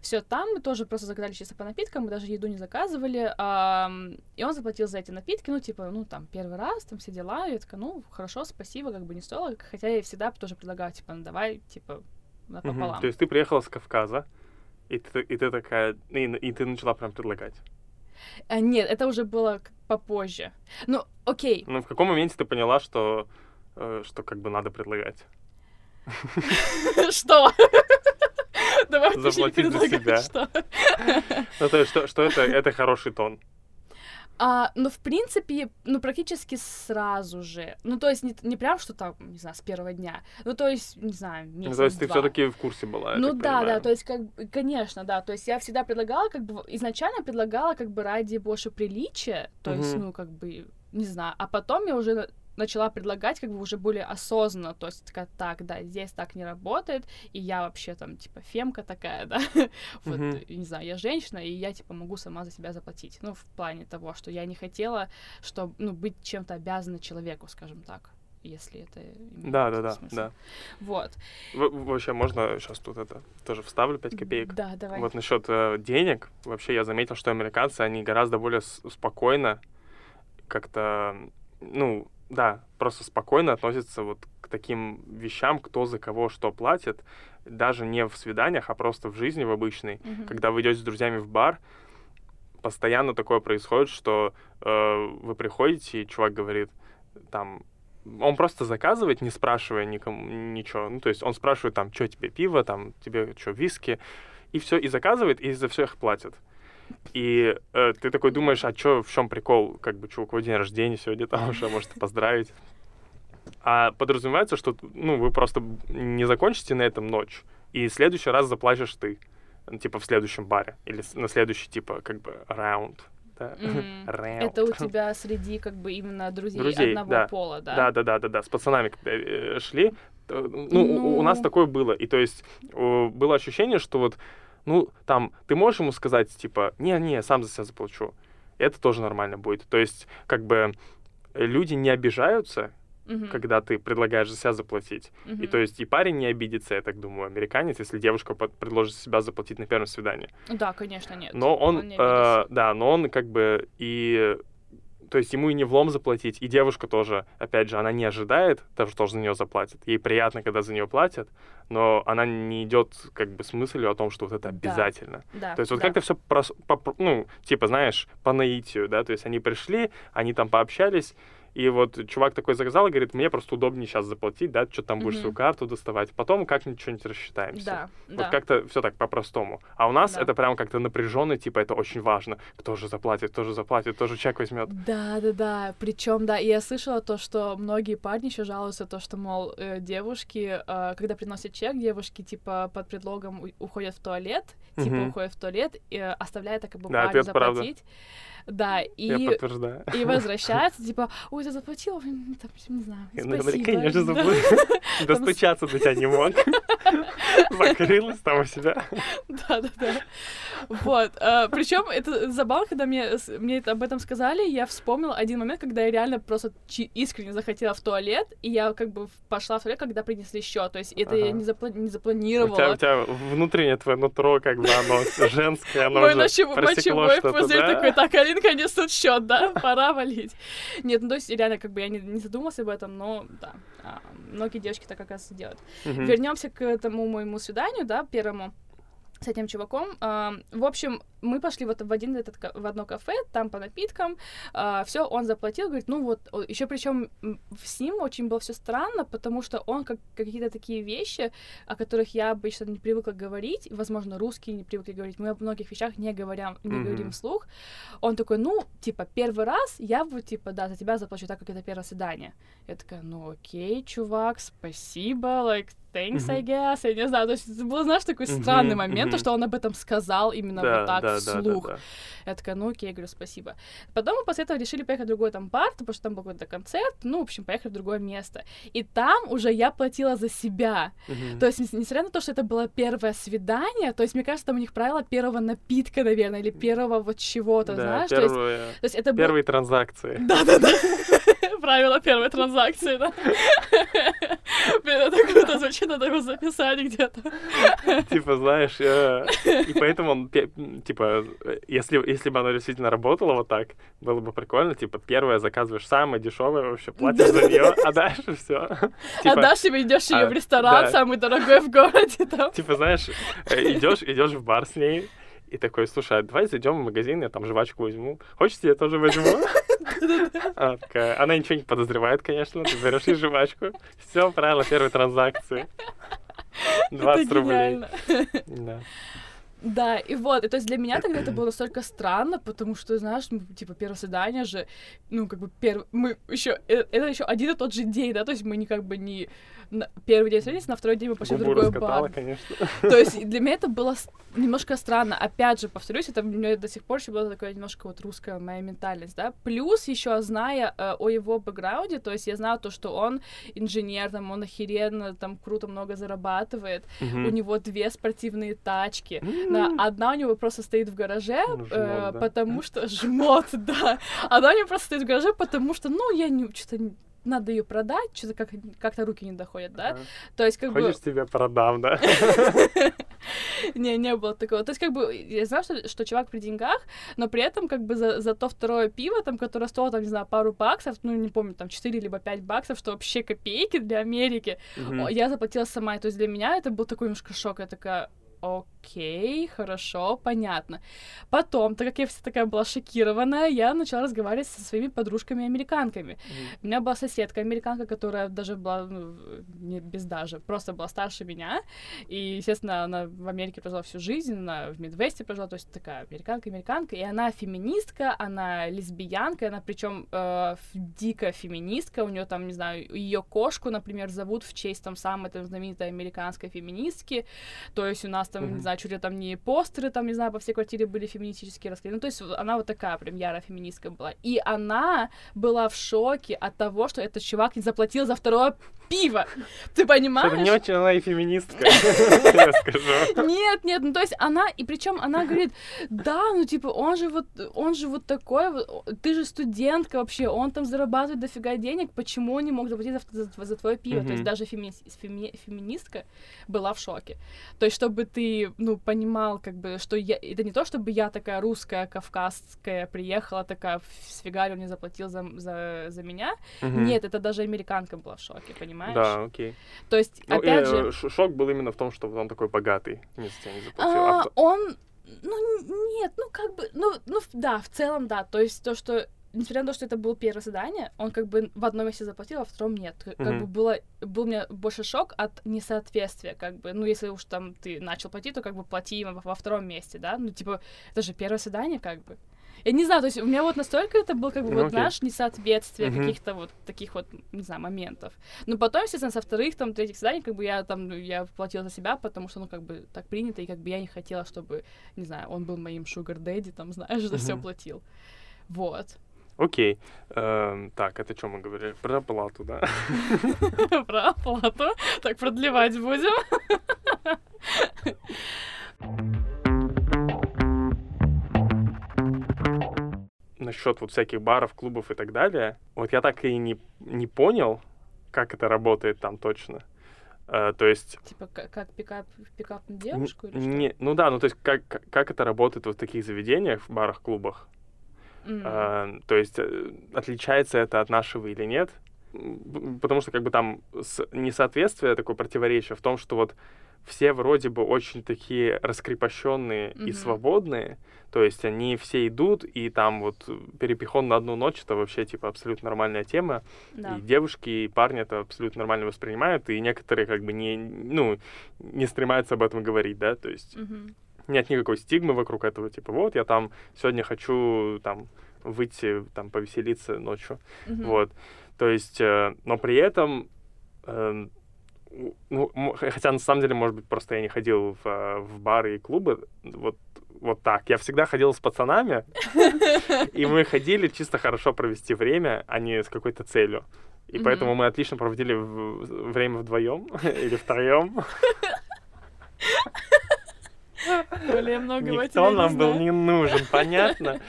Все, там мы тоже просто заказали чисто по напиткам, мы даже еду не заказывали, ам, и он заплатил за эти напитки, ну, типа, ну, там, первый раз, там, все дела, и я такая, ну, хорошо, спасибо, как бы не стоило, хотя я всегда тоже предлагаю, типа, ну, давай, типа, Мгм. напополам. То есть ты приехала с Кавказа, и ты, и ты такая, и, и ты начала прям предлагать. А, нет, это уже было попозже. Ну, окей, Ну, в каком моменте ты поняла, что, что как бы надо предлагать? что? Давай Заплатить за себя. что? Ну, то есть, что, что это, это хороший тон. А, ну, в принципе, ну, практически сразу же. Ну, то есть, не, не прям, что там, не знаю, с первого дня. Ну, то есть, не знаю, месяц Ну, то есть ты два. все-таки в курсе была. Ну да, да, понимаю. то есть, как конечно, да. То есть я всегда предлагала, как бы, изначально предлагала, как бы, ради больше приличия, то есть, Мгм. ну, как бы, не знаю. А потом я уже начала предлагать, как бы, уже более осознанно, то есть, такая, так, да, здесь так не работает, и я вообще там, типа, фемка такая, да, вот, не знаю, я женщина, и я, типа, могу сама за себя заплатить, ну, в плане того, что я не хотела, чтобы, ну, быть чем-то обязана человеку, скажем так, если это Да, да, да, да. Вот. Вообще, можно сейчас тут это тоже вставлю 5 копеек. Да, давай. Вот насчет э, денег, вообще я заметил, что американцы, они гораздо более спокойно как-то, ну, да, просто спокойно относятся вот к таким вещам, кто за кого что платит, даже не в свиданиях, а просто в жизни в обычной. Мгм. Когда вы идете с друзьями в бар, постоянно такое происходит, что э, вы приходите, и чувак говорит, там, он просто заказывает, не спрашивая никому ничего. Ну, то есть он спрашивает, там, что тебе пиво, там, тебе что, виски, и все, и заказывает, и за всех платит. И э, ты такой думаешь, а чё, в чем прикол, как бы, чуваку день рождения сегодня, там уже можете поздравить. А подразумевается, что, ну, вы просто не закончите на этом ночь, и в следующий раз заплатишь ты, ну, типа, в следующем баре, или на следующий, типа, как бы, раунд. Да? Раунд. Это у тебя среди как бы именно друзей, Друзей, одного да. пола, да? Да, да, да, да, да. С пацанами, когда э, шли, то, ну, у- у нас Ну. такое было. И то есть было ощущение, что вот, ну, там, ты можешь ему сказать, типа, не-не, сам за себя заплачу. Это тоже нормально будет. То есть, как бы, э, люди не обижаются, Мгм, когда ты предлагаешь за себя заплатить. И мгм. то есть и парень не обидится, я так думаю, американец, если девушка под- предложит себя заплатить на первом свидании. Да, конечно, нет. Но он, не э, да, но он как бы и, то есть ему и не влом заплатить, и девушка тоже, опять же, она не ожидает того, что за нее заплатят. Ей приятно, когда за нее платят, но она не идет как бы с мыслью о том, что вот это обязательно. Да, То есть вот да. как-то все, ну, типа, знаешь, по наитию, да, то есть они пришли, они там пообщались, и вот чувак такой заказал и говорит, мне просто удобнее сейчас заплатить, да, что там будешь Мгм. свою карту доставать, потом как-нибудь что-нибудь рассчитаемся. Да, Вот да. как-то все так по-простому. А у нас Да. это прям как-то напряженно, типа это очень важно. Кто же заплатит, кто же заплатит, кто же чек возьмет. Да, да, да. Причем, да, и я слышала то, что многие парни еще жалуются, то, что, мол, э, девушки, э, когда приносят чек, девушки, типа, под предлогом уходят в туалет, типа, Мгм. уходят в туалет, и, оставляя так как бы Да, парню это правда. Да, Я и, подтверждаю. и возвращаются, типа, ой, кто-нибудь заплатил? М, Там, не знаю, спасибо. конечно, забыл. Достучаться до тебя не мог. Закрылась там у себя. Да, да, да. Вот. Причем это забавно, когда мне, мне об этом сказали, я вспомнила один момент, когда я реально просто искренне захотела в туалет, и я как бы пошла в туалет, когда принесли счет. То есть это я не, запла- не У запланировала. тебя, у тебя внутреннее твое нутро, как бы оно женское, оно Мой уже просекло что-то, да? такой, так, Алинка несут счет, да, пора валить. Нет, ну то есть реально как бы я не, не задумалась об этом, но да, а, многие девочки так оказывается делают. Мгм. Вернемся к тому моему свиданию, да, первому с этим чуваком. А, в общем, мы пошли вот в один этот в одно кафе, там по напиткам, все, он заплатил, говорит, ну вот, еще причем с ним очень было все странно, потому что он как какие-то такие вещи, о которых я обычно не привыкла говорить, возможно, русские не привыкли говорить, мы о многих вещах не говорим, не Мгм. говорим вслух. Он такой, ну, типа, первый раз я бы, типа, да, за тебя заплачу так, как это первое свидание. Я такая, ну, окей, чувак, спасибо, like, thanks, I guess. Я не знаю, то есть это был, знаешь, такой странный момент, то, что он об этом сказал именно вот так вслух. Я такая, ну окей, я говорю, спасибо. Потом мы после этого решили поехать в другой там бар, потому что там был какой-то концерт, ну, в общем, поехали в другое место. И там уже я платила за себя. То есть, нес- несмотря на то, что это было первое свидание, то есть, мне кажется, там у них правило первого напитка, наверное, или первого вот чего-то, знаешь? То есть, первые, то есть это первые транзакции. Да-да-да. Правило первой транзакции, да. Блин, это круто звучит, надо его записать где-то. Типа, знаешь, э, и поэтому он, типа, если, если бы оно действительно работало вот так, было бы прикольно, типа, первое заказываешь самое дешевое вообще, платишь за нее, а дальше все. А дашь себе, идешь ее а, в ресторан, самый дорогой в городе, там. Типа, знаешь, э, идешь, идешь в бар с ней, и такой, слушай, а давай зайдем в магазин, я там жвачку возьму. Хочешь, я тоже возьму? Она такая, она ничего не подозревает, конечно, ты берешь ей жвачку. Все, правильно, первой транзакции. 20 Это рублей. Да. Да, и вот, и то есть для меня тогда это было настолько странно, потому что, знаешь, ну, типа, первое свидание же, ну, как бы, перв... мы еще, это еще один и тот же день, да, то есть мы не как бы не на первый день встретились, на второй день мы пошли в Губу другой раскатала, бар. конечно. То есть для меня это было немножко странно. Опять же, повторюсь, это у меня до сих пор еще была такая немножко вот русская моя ментальность, да. Плюс еще зная э, о его бэкграунде, то есть я знала то, что он инженер, там, он охеренно, там, круто много зарабатывает, у Мгм. него две спортивные тачки, да, одна у него просто стоит в гараже, Ну, жмот, э, да. потому что жмот, да. Одна у него просто стоит в гараже, потому что, ну, я не что-то надо ее продать, что-то как- как-то руки не доходят, да. Ага. То есть, как бы... Хочешь, тебе продам, да? Не, не было такого. То есть, как бы, я знаю, что, что чувак при деньгах, но при этом, как бы, за, за то второе пиво, там, которое стоило, там, не знаю, пару баксов, ну, не помню, там, 4 либо 5 баксов, что вообще копейки для Америки, о, я заплатила сама. То есть, для меня это был такой немножко шок. Я такая, окей, хорошо, понятно. Потом, так как я вся такая была шокированная, я начала разговаривать со своими подружками-американками. Мгм. У меня была соседка американка, которая даже была, ну, не без даже, просто была старше меня. И, естественно, она в Америке прожила всю жизнь, она в Мидвесте прожила, то есть такая американка-американка. И она феминистка, она лесбиянка, она причем э, дико феминистка. У нее там, не знаю, ее кошку, например, зовут в честь там самой там, знаменитой американской феминистки. То есть у нас там, Мгм. не знаю, чуть ли там не постеры, там, не знаю, по всей квартире были феминистические расклеены. Ну, то есть она вот такая прям ярая феминистка была. И она была в шоке от того, что этот чувак не заплатил за второе пиво. Ты понимаешь? Что-то не очень она и феминистка, я скажу. Нет, нет, ну то есть она, и причем она говорит, да, ну типа он же вот, он же вот такой, ты же студентка вообще, он там зарабатывает дофига денег, почему он не мог заплатить за, за- за твое пиво? То есть даже феми- феми- феминистка была в шоке. То есть чтобы ты, ну, понимал, как бы, что я, это не то, чтобы я такая русская, кавказская, приехала такая, сфигарил, не заплатил за, за, за меня. Мгм. Нет, это даже американка была в шоке, понимаешь? Да, окей. То есть, Ну, опять э, же... шок был именно в том, что он такой богатый. Тебя не заплатил. А, А в- он, ну, нет, ну, как бы, ну, ну, да, в целом, да, то есть то, что, несмотря на то, что это было первое задание, он как бы в одном месте заплатил, а в втором нет, как Мгм. бы было, был у меня больше шок от несоответствия, как бы, ну, если уж там ты начал платить, то как бы плати во, во втором месте, да, ну, типа, это же первое задание, как бы. Я не знаю, то есть у меня вот настолько это было, как бы, Ну, вот, знаешь, несоответствие Мгм. каких-то вот таких вот, не знаю, моментов. Ну, потом, естественно, со вторых, там, третьих заданий, как бы я там, ну, я платила за себя, потому что, ну, как бы так принято, и как бы я не хотела, чтобы, не знаю, он был моим шугар дэдди, там, знаешь, за все Мгм. платил. Вот. Окей. Эм, так, это что мы говорили? Про оплату, да? Про оплату. Так, продлевать будем. Насчет вот всяких баров, клубов и так далее. Вот я так и не, не понял, как это работает там точно. Э, то есть... Типа как, как пикап, пикап на девушку или не, что? Ну да, ну то есть как, как- как это работает вот в таких заведениях, в барах, клубах? М. А, то есть э, отличается это от нашего или нет? Потому что как бы там несоответствие, такое противоречие в том, что вот все вроде бы очень такие раскрепощенные и Мгм. свободные, то есть они все идут, и там вот перепихон на одну ночь это вообще типа абсолютно нормальная тема, Да. и девушки, и парни это абсолютно нормально воспринимают, и некоторые как бы не, ну, не стремаются об этом говорить, да, то есть Мгм. Нет никакой стигмы вокруг этого, типа, вот, я там сегодня хочу там выйти, там, повеселиться ночью, Мгм. вот, то есть, э, но при этом, у- ну, хотя на самом деле, может быть, просто я не ходил в, э, в бары и клубы, вот, вот так. Я всегда ходил с пацанами, и мы ходили чисто хорошо провести время, а не с какой-то целью. И Мгм. поэтому мы отлично проводили время вдвоем или втроем. Более много Никто нам был не нужен, понятно?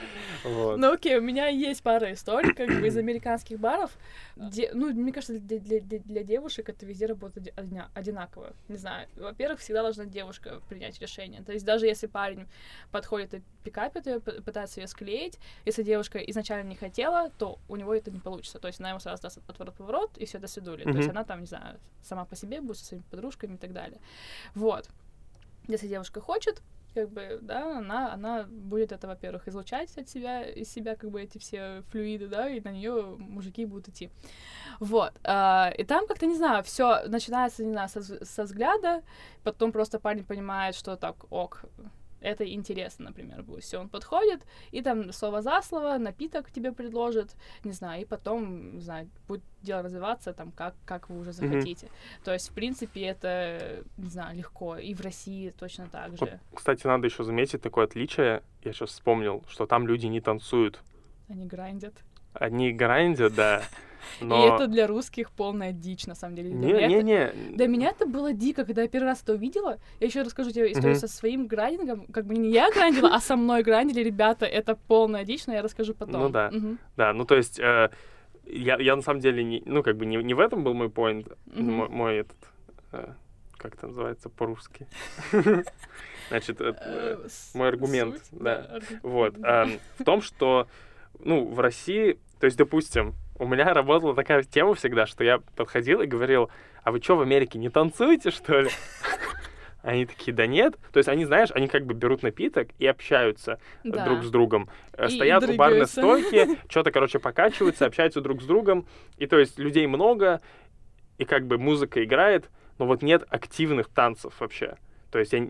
Вот. Ну окей, у меня есть пара историй, как бы из американских баров. Де- ну, мне кажется, для, для- для- девушек это везде работает одинаково. Не знаю. Во-первых, всегда должна девушка принять решение. То есть даже если парень подходит и пикапит ее, пытается ее склеить, если девушка изначально не хотела, то у него это не получится. То есть она ему сразу даст отворот-поворот, и все, до свидули. То есть она там, не знаю, сама по себе будет со своими подружками и так далее. Вот. Если девушка хочет, как бы, да, она, она будет это, во-первых, излучать от себя, из себя, как бы, эти все флюиды, да, и на нее мужики будут идти. Вот. а, и там как-то, не знаю, все начинается, не знаю, со, со взгляда, потом просто парень понимает, что так, ок, это интересно, например, будет. Все, он подходит, и там слово за слово, напиток тебе предложит, не знаю, и потом, не знаю, будет дело развиваться, там, как, как вы уже захотите. То есть, в принципе, это, не знаю, легко. И в России точно так Вот, же. кстати, надо еще заметить такое отличие. Я сейчас вспомнил, что там люди не танцуют. Они грандят. Они грандят, да. И Но... это для русских полная дичь, на самом деле. Для Не, меня не, это- не. Для меня это было дико, когда я первый раз это увидела. Я еще расскажу тебе историю Мгм. со своим грандингом. Как бы не я грандила, а со мной грандили ребята. Это полная дичь, но я расскажу потом. Ну да. Да, ну то есть э, я, я на самом деле не, ну как бы не, не в этом был мой поинт, мой, мой этот, э, как это называется по-русски. Значит, э, мой аргумент, да. вот, эм, в том, что, ну, в России, то есть, допустим, у меня работала такая тема всегда, что я подходил и говорил, а вы что, в Америке не танцуете, что ли? Они такие, да нет. То есть они, знаешь, они как бы берут напиток и общаются э, Да. друг с другом. Э, И- и Стоят у барной стойки, что-то, короче, покачиваются, общаются друг с другом. И то есть людей много, и как бы музыка играет, но вот нет активных танцев вообще. То есть я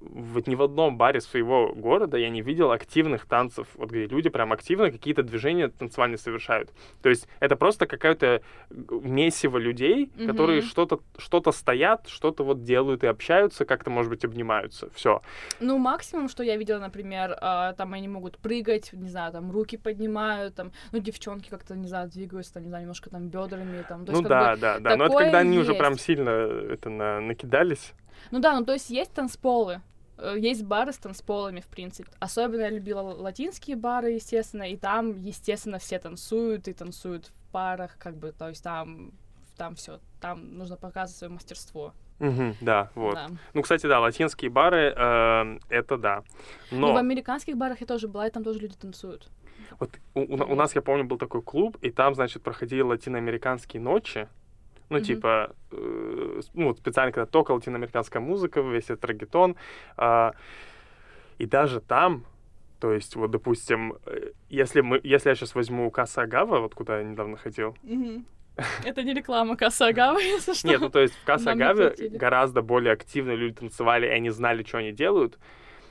вот ни в одном баре своего города я не видел активных танцев, вот где люди прям активно какие-то движения танцевальные совершают. То есть это просто какое-то месиво людей, которые Мгм. что-то что стоят, что-то вот делают и общаются, как-то, может быть, обнимаются. Все. Ну, максимум, что я видела, например, а, там они могут прыгать, не знаю, там руки поднимают, там, ну, девчонки как-то, не знаю, двигаются, там, не знаю, немножко там бедрами, там. То Ну есть, да, да, да. Но это когда они уже прям сильно это на- накидались. Ну да, ну то есть есть танцполы, э, есть бары с танцполами, в принципе. Особенно я любила латинские бары, естественно, и там, естественно, все танцуют и танцуют в парах, как бы, то есть там, там все, там нужно показывать свое мастерство. Мгм, да, вот. да. Ну, кстати, да, латинские бары, э, это да. Ну, Но в американских барах я тоже была, и там тоже люди танцуют. вот у, у у нас, я помню, был такой клуб, и там, значит, проходили латиноамериканские ночи. Ну, Мгм. типа, э, ну, вот специально, когда только латиноамериканская музыка, весь этот регетон. а, и даже там, то есть, вот, допустим, э, если, мы, если я сейчас возьму Каса Агава, вот куда я недавно ходил, Это не реклама Касагава, если что. Нет, ну то есть в Касагаве гораздо более активно люди танцевали, и они знали, что они делают,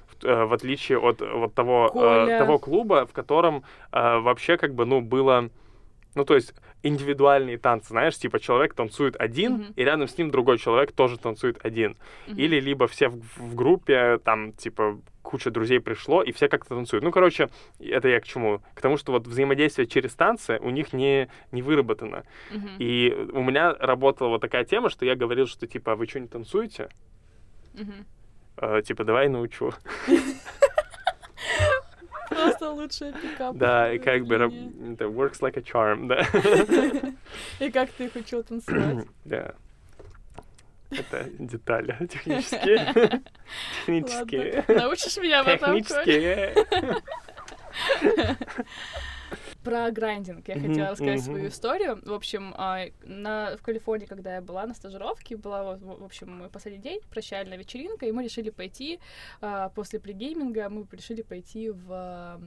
в, э, в отличие от вот того, э, того клуба, в котором э, вообще как бы, ну, было... Ну, то есть индивидуальные танцы, знаешь, типа человек танцует один, Мгм. и рядом с ним другой человек тоже танцует один. Мгм. Или либо все в, в группе, там, типа, куча друзей пришло, и все как-то танцуют. Ну, короче, это я к чему? К тому, что вот взаимодействие через танцы у них не, не выработано. Мгм. И у меня работала вот такая тема, что я говорил, что типа, а вы что, не танцуете? Мгм. Э, типа, давай научу. Просто лучший пикап. Да, и как бы это works like a charm, да. И как ты их учил танцевать? Да. Это детали технические. Технические. Научишь меня потом? Коль? Технические. Про грайндинг я Мгм, хотела рассказать мгм. свою историю. В общем, а, на, в Калифорнии, когда я была на стажировке, была, вот, в общем, мой последний день, прощальная вечеринка, и мы решили пойти а, после пригейминга, мы решили пойти в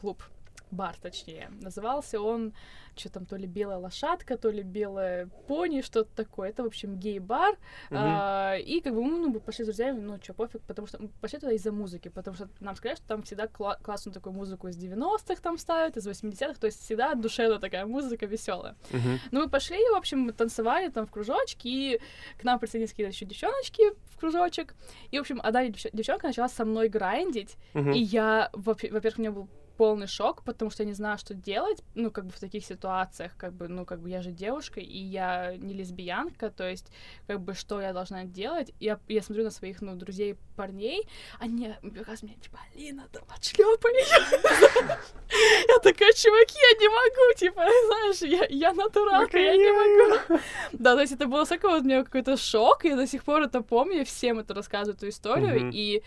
клуб бар, точнее. Назывался он, что там, то ли белая лошадка, то ли белая пони, что-то такое. Это, в общем, гей-бар. Мгм. А, и как бы мы ну, пошли с друзьями, ну, что, пофиг, потому что мы пошли туда из-за музыки, потому что нам сказали, что там всегда кла- классную такую музыку из 90-х там ставят, из 80-х, то есть всегда душевная такая музыка веселая. Мгм. Ну, мы пошли, в общем, мы танцевали там в кружочке, и к нам присоединились какие-то еще девчоночки в кружочек. И, в общем, одна девч- девчонка начала со мной грайндить, Мгм. и я, во- во-первых, у меня был полный шок, потому что я не знала, что делать, ну, как бы в таких ситуациях, как бы, ну, как бы я же девушка, и я не лесбиянка, то есть, как бы, что я должна делать? Я, я смотрю на своих, ну, друзей парней, они показывают мне, типа, Алина, там, отшлёпай Я такая, чуваки, я не могу, типа, знаешь, я, натуралка, я не могу. Да, то есть это было такой вот у меня какой-то шок, я до сих пор это помню, всем это рассказываю, эту историю, и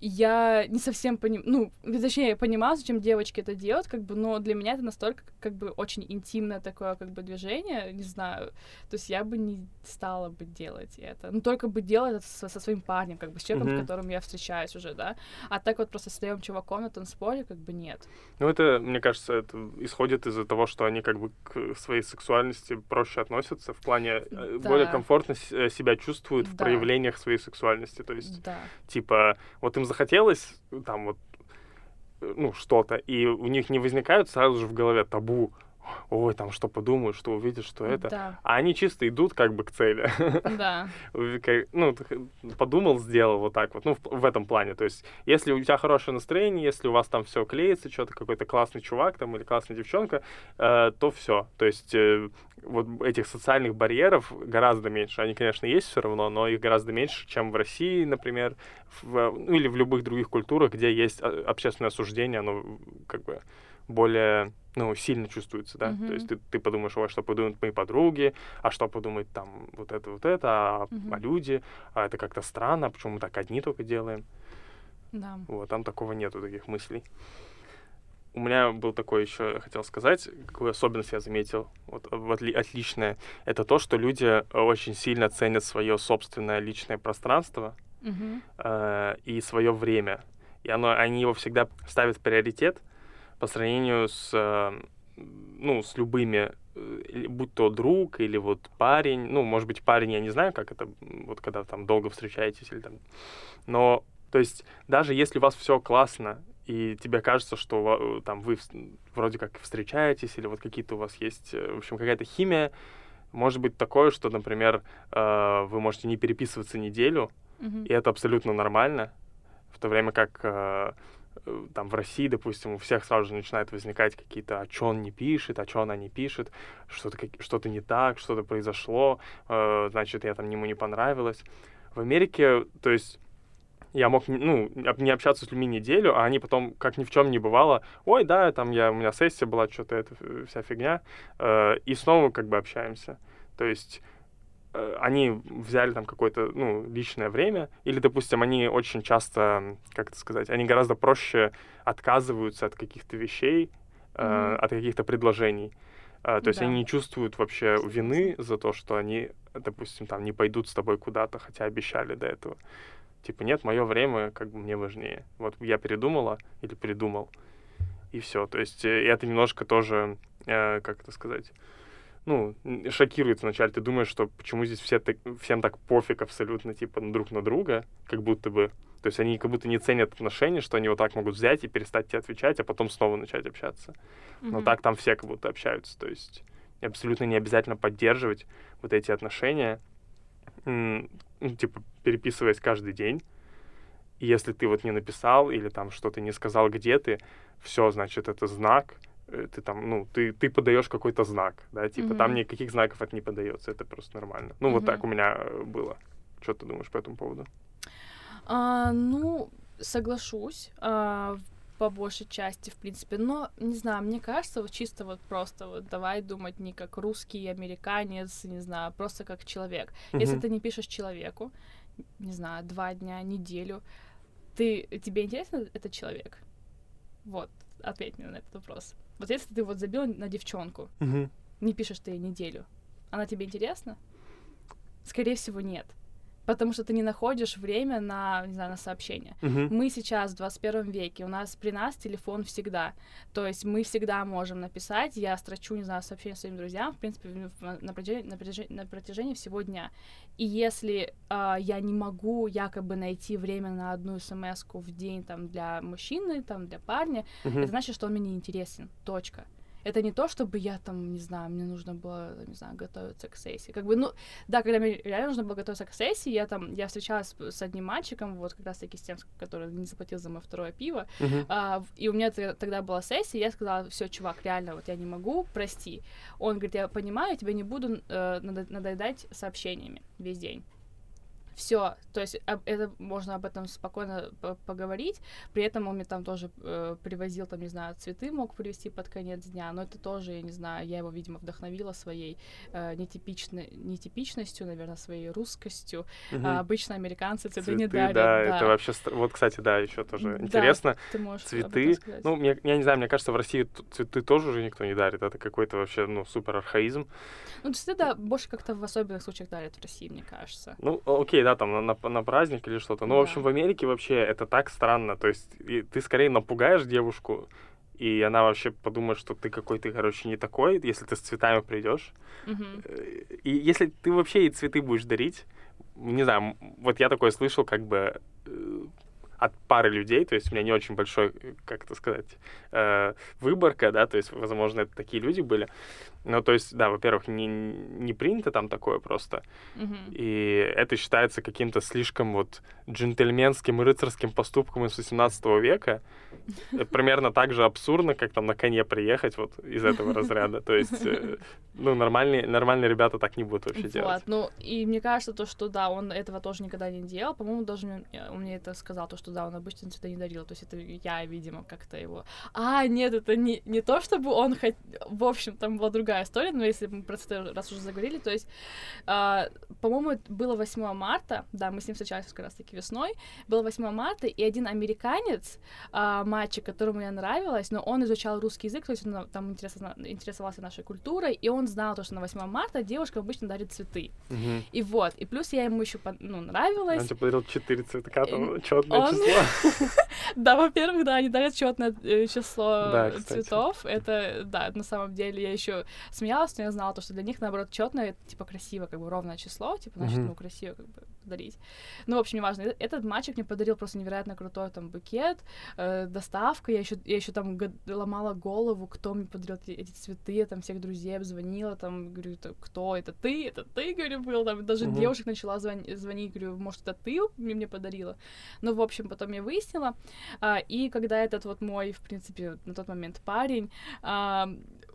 я не совсем понимаю, ну, точнее, я понимала, зачем девочки это делают, как бы, но для меня это настолько, как бы, очень интимное такое, как бы, движение, не знаю, то есть я бы не стала бы делать это, ну, только бы делать это со, со своим парнем, как бы, с человеком, Мгм. с которым я встречаюсь уже, да, а так вот просто с своим чуваком на танцполе, как бы, нет. Ну, это, мне кажется, это исходит из-за того, что они как бы к своей сексуальности проще относятся, в плане э, Да. более комфортно э, себя чувствуют в Да. проявлениях своей сексуальности. То есть, Да. типа, вот им захотелось там вот, э, ну, что-то, и у них не возникают сразу же в голове табу, ой, там, что подумают, что увидят, что это. Да, А они чисто идут как бы к цели. да, ну, подумал, сделал вот так вот, ну, в, в этом плане. То есть, если у тебя хорошее настроение, если у вас там все клеится, что-то какой-то классный чувак там или классная девчонка, э, то все. То есть, э, вот этих социальных барьеров гораздо меньше. Они, конечно, есть все равно, но их гораздо меньше, чем в России, например, в- ну, или в любых других культурах, где есть э, общественное осуждение, оно как бы более ну, сильно чувствуется, да, Мгм. то есть ты, ты подумаешь, ой, что подумают мои подруги, а что подумают там вот это, вот это, а, Мгм. а люди, а это как-то странно, почему мы так одни только делаем, да. вот, там такого нету, таких мыслей. У меня был такой еще, я хотел сказать, какую особенность я заметил, вот, в отли- отличное, это то, что люди очень сильно ценят свое собственное личное пространство, Мгм. э, и свое время. И оно, они его всегда ставят в приоритет по сравнению с, э, ну, с любыми, э, будь то друг или вот парень, ну, может быть, парень, я не знаю, как это, вот когда там долго встречаетесь или там, но, то есть, даже если у вас все классно, и тебе кажется, что ва- там вы вроде как встречаетесь, или вот какие-то у вас есть, э, в общем, какая-то химия, может быть такое, что, например, э, вы можете не переписываться неделю, Мгм. и это абсолютно нормально, в то время как э, э, там в России, допустим, у всех сразу же начинают возникать какие-то, а что он не пишет, а что она не пишет, что-то что-то не так, что-то произошло, э, значит, я там ему не понравилась. В Америке, то есть я мог ну, не общаться с людьми неделю, а они потом, как ни в чем не бывало, ой, да, там я, у меня сессия была, что-то это э, вся фигня, э, и снова как бы общаемся. То есть э, они взяли там какое-то, ну, личное время, или, допустим, они очень часто, как это сказать, они гораздо проще отказываются от каких-то вещей, э, Мгм. от каких-то предложений. Э, то есть Да. они не чувствуют вообще вины за то, что они, допустим, там не пойдут с тобой куда-то, хотя обещали до этого. Типа, нет, мое время как бы мне важнее. Вот я передумала или придумал, и все. То есть э, это немножко тоже, э, как это сказать, ну, шокирует вначале. Ты думаешь, что почему здесь все так, всем так пофиг абсолютно, типа, друг на друга, как будто бы. То есть они как будто не ценят отношения, что они вот так могут взять и перестать тебе отвечать, а потом снова начать общаться. Но Мгм. так там все как будто общаются. То есть абсолютно не обязательно поддерживать вот эти отношения, ну, типа, переписываясь каждый день. И если ты вот не написал или там что-то не сказал, где ты, все, значит, это знак, ты там, ну, ты, ты подаешь какой-то знак, да, типа mm-hmm. там никаких знаков это не подается, это просто нормально. Ну, mm-hmm. вот так у меня э, было. Что ты думаешь по этому поводу? А, ну, соглашусь. А, по большей части, в принципе. Но, не знаю, мне кажется, вот чисто вот просто вот давай думать не как русский, американец, не знаю, просто как человек. Mm-hmm. Если ты не пишешь человеку, не знаю, два дня, неделю, ты, тебе интересен этот человек? Вот, ответь мне на этот вопрос. Вот если ты вот забил на девчонку, mm-hmm. не пишешь ты ей неделю, она тебе интересна? Скорее всего, нет потому что ты не находишь время на, не знаю, на сообщение. Uh-huh. Мы сейчас в 21 веке, у нас при нас телефон всегда, то есть мы всегда можем написать, я строчу, не знаю, сообщение своим друзьям, в принципе, на протяжении, на протяжении, на протяжении всего дня. И если э, я не могу якобы найти время на одну смс в день там для мужчины, там для парня, uh-huh. это значит, что он мне не интересен. Точка это не то, чтобы я там, не знаю, мне нужно было, не знаю, готовиться к сессии. Как бы, ну, да, когда мне реально нужно было готовиться к сессии, я там, я встречалась с одним мальчиком, вот как раз-таки с тем, который не заплатил за мое второе пиво, uh-huh. а, и у меня тогда была сессия, я сказала, все, чувак, реально, вот я не могу, прости. Он говорит, я понимаю, я тебя не буду э, надоедать сообщениями весь день все, то есть об, это можно об этом спокойно поговорить. При этом он мне там тоже э, привозил, там, не знаю, цветы мог привезти под конец дня, но это тоже, я не знаю, я его, видимо, вдохновила своей э, нетипичной, нетипичностью, наверное, своей русскостью. Угу. А обычно американцы цветы, цветы не дарят. Да, да, это вообще... Вот, кстати, да, еще тоже да, интересно. Ты можешь цветы. Ну, мне, я не знаю, мне кажется, в России цветы тоже уже никто не дарит. Это какой-то вообще, ну, супер архаизм. Ну, цветы, да, больше как-то в особенных случаях дарят в России, мне кажется. Ну, окей, да, там на, на, на праздник или что-то. Ну, да. в общем, в Америке вообще это так странно. То есть и ты скорее напугаешь девушку, и она вообще подумает, что ты какой-то, короче, не такой, если ты с цветами придешь. Mm-hmm. И если ты вообще и цветы будешь дарить, не знаю, вот я такое слышал, как бы э, от пары людей, то есть у меня не очень большой, как это сказать, э, выборка, да, то есть, возможно, это такие люди были. Ну, то есть, да, во-первых, не, не принято там такое просто. Mm-hmm. И это считается каким-то слишком вот джентльменским и рыцарским поступком из 18 века. Примерно так же абсурдно, как там на коне приехать вот из этого разряда. То есть, э, ну, нормальные, нормальные ребята так не будут вообще делать. Ну, и мне кажется, то, что да, он этого тоже никогда не делал. По-моему, даже он мне это сказал, то, что да, он обычно цвета не дарил. То есть это я, видимо, как-то его... А, нет, это не, не то, чтобы он хоть... В общем, там была другая история, но если мы про это раз уже заговорили, то есть, э, по-моему, было 8 марта, да, мы с ним встречались как раз-таки весной, было 8 марта, и один американец, э, мальчик, которому я нравилась, но он изучал русский язык, то есть он там интересовался нашей культурой, и он знал то, что на 8 марта девушка обычно дарит цветы. Угу. И вот, и плюс я ему еще ну, нравилась. Он тебе подарил 4 цветка, там четное он... число. Да, во-первых, да, они дарят четное э, число цветов. Это, да, на самом деле я еще смеялась, но я знала то, что для них, наоборот, четное, это, типа, красиво, как бы, ровное число, типа, значит, ну, красиво, как бы, подарить. Ну, в общем, неважно. Э, этот мальчик мне подарил просто невероятно крутой, там, букет, э, доставка, я еще, я еще там ломала голову, кто мне подарил эти, эти цветы, я там всех друзей обзвонила, там, говорю, кто, это ты, это ты, говорю, был, там, даже uh-huh. девушек начала звонить, звонить, говорю, может, это ты мне, мне подарила. Ну, в общем, потом я выяснила, а, и когда этот вот мой, в принципе, на тот момент парень, а,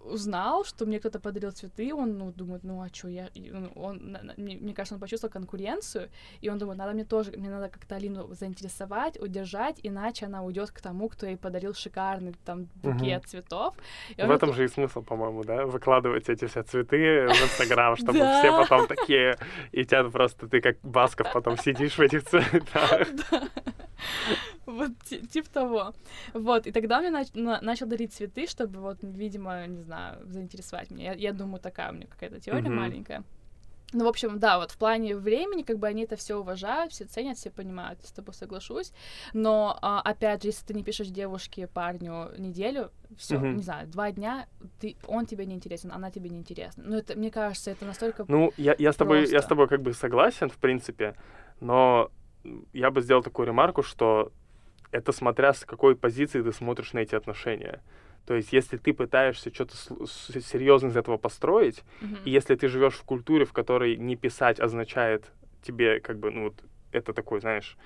узнал, что мне кто-то подарил цветы, он, ну, думает, ну, а что, я... Ну, он, мне, мне кажется, он почувствовал конкуренцию, и он думает, надо мне тоже, мне надо как-то Алину заинтересовать, удержать, иначе она уйдет к тому, кто ей подарил шикарный, там, букет угу. цветов. И в этом тут... же и смысл, по-моему, да, выкладывать эти все цветы в Инстаграм, чтобы все потом такие, и тебя просто, ты как Басков потом сидишь в этих цветах. Вот, типа того. Вот, и тогда он мне нач- на- начал дарить цветы, чтобы вот, видимо, не знаю, заинтересовать меня. Я, я думаю, такая у меня какая-то теория mm-hmm. маленькая. Ну, в общем, да, вот в плане времени, как бы они это все уважают, все ценят, все понимают, с тобой соглашусь. Но, а, опять же, если ты не пишешь девушке, парню неделю, все, mm-hmm. не знаю, два дня, ты, он тебе не интересен, она тебе не интересна. Ну, это, мне кажется, это настолько. Ну, я, я с тобой, я с тобой как бы согласен, в принципе, но я бы сделал такую ремарку, что это смотря с какой позиции ты смотришь на эти отношения. То есть, если ты пытаешься что-то серьезно из этого построить, mm-hmm. и если ты живешь в культуре, в которой не писать означает тебе, как бы, ну, вот, это такой, знаешь,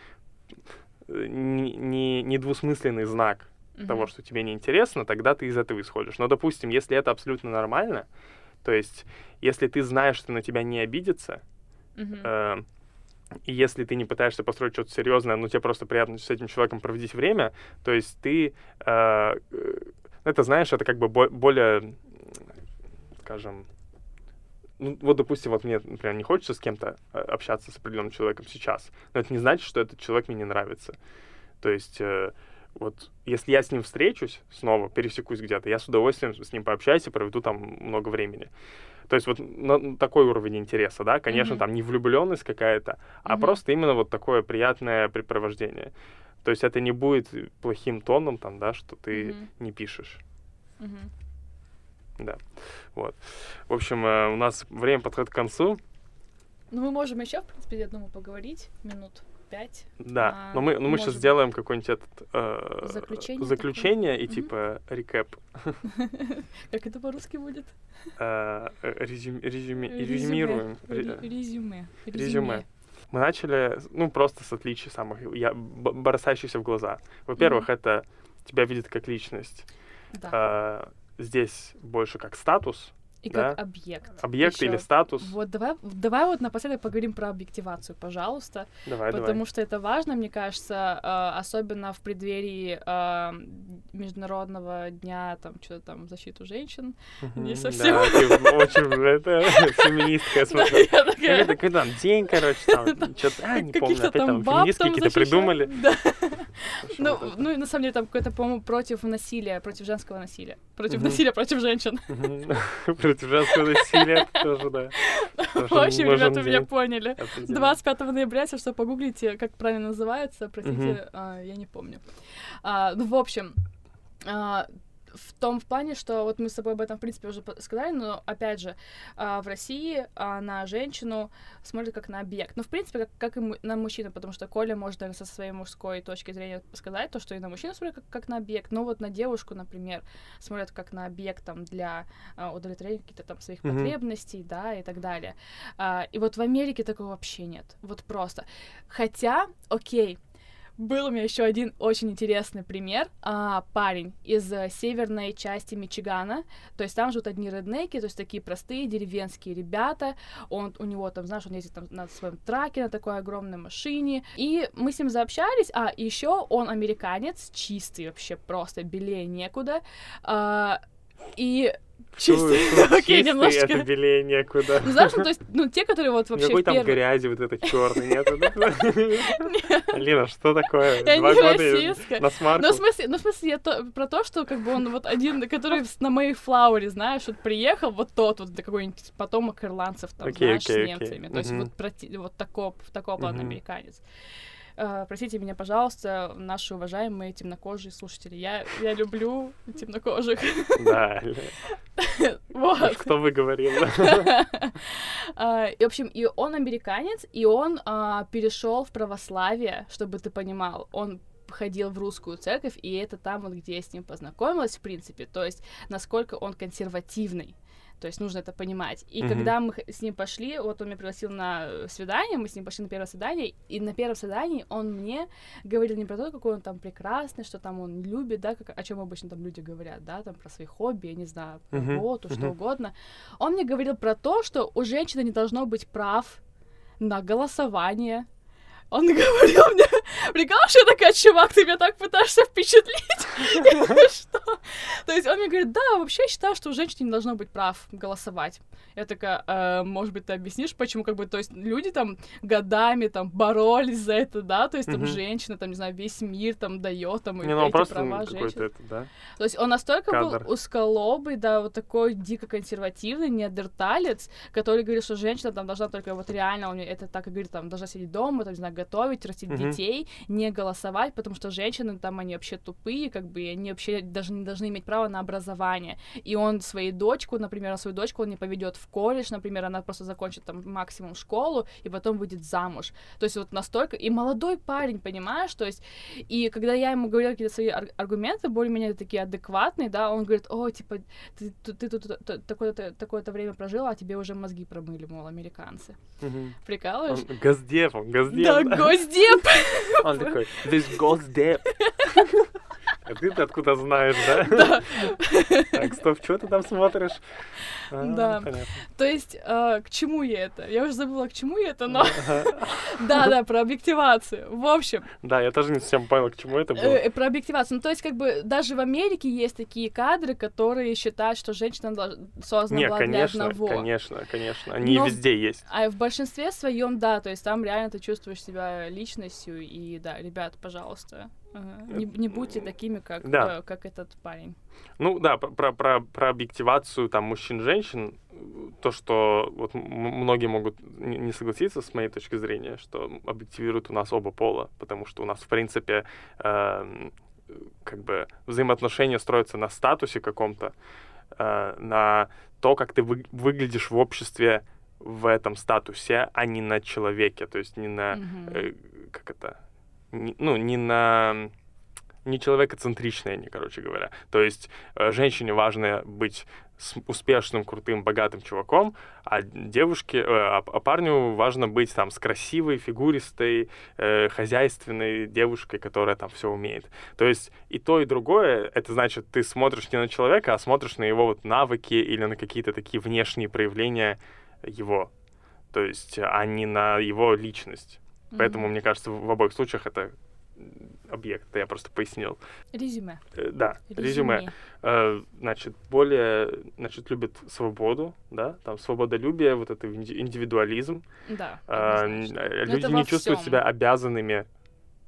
э, не, не, не двусмысленный знак Мгм. того, что тебе неинтересно, тогда ты из этого исходишь. Но, допустим, если это абсолютно нормально, то есть если ты знаешь, что на тебя не обидится, Мгм. э, и если ты не пытаешься построить что-то серьезное, но тебе просто приятно с этим человеком проводить время, то есть ты, э, это знаешь, это как бы бо- более, скажем, ну, вот, допустим, вот мне, например, не хочется с кем-то э, общаться с определенным человеком сейчас, но это не значит, что этот человек мне не нравится. То есть, э, вот, если я с ним встречусь снова, пересекусь где-то, я с удовольствием с ним пообщаюсь и проведу там много времени. То есть вот на- на такой уровень интереса, да, конечно, Мгм. там не влюбленность какая-то, а Мгм. просто именно вот такое приятное препровождение. То есть это не будет плохим тоном, там, да, что ты Мгм. не пишешь. Мгм. Да, вот. В общем, э, у нас время подходит к концу. Ну, мы можем еще, в принципе, я думаю, поговорить минут пять. Да, А, но мы, но мы сейчас сделаем какое-нибудь этот, э, Заключение заключение и Мгм. типа рекэп, Как это по-русски будет? э, резюмируем. Ре- Ре- Резюме. Резюме. Мы начали, ну, просто с отличий самых, я, бросающихся в глаза. Во-первых, Мгм. это тебя видит как личность. Да. А, здесь больше как статус, И да. как объект. объект или Ещё. статус. Вот давай, давай вот напоследок поговорим про объективацию, пожалуйста, Давай, потому давай. что это важно, мне кажется, э, особенно в преддверии э, международного дня, там что-то там защиту женщин. не совсем. Да, очень это, феминистка, такая, какой там день, короче, там, что-то, а, не помню, опять там феминистки какие-то придумали. Ну, ну на самом деле там какое-то, по-моему, против насилия, против женского насилия. Против насилия против женщин. Против женского насилия тоже, да. В общем, ребята, меня поняли. Определенно. 25 ноября, если что, погуглите, как правильно называется, простите, а, я не помню. А, ну, в общем, а, в том плане, что вот мы с тобой об этом, в принципе, уже сказали, но, опять же, а, в России а, на женщину смотрят как на объект. Ну, в принципе, как, как и на мужчину, потому что Коля может даже со своей мужской точки зрения сказать то, что и на мужчину смотрят как, как на объект, но вот на девушку, например, смотрят как на объект там, для а, удовлетворения каких-то там своих Мгм. потребностей, да, и так далее. И вот в Америке такого вообще нет. Вот просто. Хотя, окей, был у меня еще один очень интересный пример. А, парень из э, северной части Мичигана. То есть там живут одни реднеки, то есть такие простые деревенские ребята. Он, у него там, знаешь, он ездит там на своем траке, на такой огромной машине. И мы с ним заобщались. А, еще он американец, чистый вообще, просто белее некуда. А, и чё, окей, немножко. Это белее некуда. Ну, знаешь, ну, то есть, ну, те, которые вот вообще Никакой в там грязи вот этой черной нет. Лина, что такое? Я не расистка. на смарку. Ну, в смысле, ну, в смысле, я про то, что как бы он вот один, который на моей флауре, знаешь, вот приехал, вот тот вот какой-нибудь потомок ирландцев, там, знаешь, с немцами. То есть вот, такого, такого плана американец. Э, простите меня, пожалуйста, наши уважаемые темнокожие слушатели. Я, я люблю темнокожих. Да. Вот. Кто вы говорил? И, в общем, и он американец, и он а, перешел в православие, чтобы ты понимал. Он ходил в русскую церковь, и это там вот, где я с ним познакомилась, в принципе. То есть, насколько он консервативный. То есть нужно это понимать. И Мгм. когда мы с ним пошли, вот он меня пригласил на э, свидание, мы с ним пошли на первое свидание, и на первом свидании он мне говорил не про то, какой он там прекрасный, что там он любит, да, как, о чем обычно там люди говорят, да, там про свои хобби, я не знаю, работу, что мгм. угодно. Он мне говорил про то, что у женщины не должно быть прав на голосование. Он говорил мне, прикалываешь, я такая, чувак, ты меня так пытаешься впечатлить? Что? То есть он мне говорит, да, вообще я считаю, что у женщины не должно быть прав голосовать. Я такая, «Э, может быть, ты объяснишь, почему, как бы, то есть люди там годами там боролись за это, да, то есть там Мгм. женщина, там, не знаю, весь мир там дает там Не, ну эти просто права женщин. это, да? То есть он настолько Кадр. был узколобый, да, вот такой дико консервативный, неандерталец, который говорит, что женщина там должна только вот реально, он мне это так и говорит, там, должна сидеть дома, там, не знаю, готовить, растить Мгм. детей, не голосовать, потому что женщины там, они вообще тупые, как бы, и они вообще даже не должны иметь права право на образование. И он своей дочку, например, свою дочку он не поведет в колледж, например, она просто закончит там максимум школу и потом выйдет замуж. То есть вот настолько... И молодой парень, понимаешь? То есть... И когда я ему говорила какие-то свои ар- аргументы, более-менее такие адекватные, да, он говорит, о, типа, ты, ты, ты тут такое-то, такое-то время прожила, а тебе уже мозги промыли, мол, американцы. Мгм. Прикалываешь? Он Госдеп, он госдеп. Да, госдеп! Он такой, this госдеп. А ты-то откуда знаешь, да? Так, стоп, что ты там смотришь? А, Да. понятно. То есть, э, к чему я это? Я уже забыла, к чему я это, но... Да-да, про объективацию. В общем, Да, я тоже не совсем понял, к чему это было. э, про объективацию. Ну, то есть, как бы, даже в Америке есть такие кадры, которые считают, что женщина создана была для одного. конечно, конечно. Они везде есть. А в большинстве своем, да, то есть там реально ты чувствуешь себя личностью, и да, ребят, пожалуйста, не, не будьте такими, как, Да. э, как этот парень. Ну да, про, про, про, объективацию там мужчин-женщин, то, что вот многие могут не согласиться с моей точки зрения, что объективируют у нас оба пола, потому что у нас, в принципе, эм, как бы взаимоотношения строятся на статусе каком-то, э, на то, как ты вы- выглядишь в обществе в этом статусе, а не на человеке, то есть не на Мгм. э, как это, ну, не на не человекоцентричные они, короче говоря. То есть э, женщине важно быть успешным, крутым, богатым чуваком, а девушке, э, а, а парню важно быть там с красивой, фигуристой, э, хозяйственной девушкой, которая там все умеет. То есть и то, и другое, это значит, ты смотришь не на человека, а смотришь на его вот навыки или на какие-то такие внешние проявления его. То есть, а не на его личность. Поэтому, Мгм. мне кажется, в обоих случаях это объект, я просто пояснил. Резюме. Э, Да, резюме. Э, Значит, более, значит, любит свободу, да, там свободолюбие, вот это инди- индивидуализм. Да. Э, э, Люди это не чувствуют всём. себя обязанными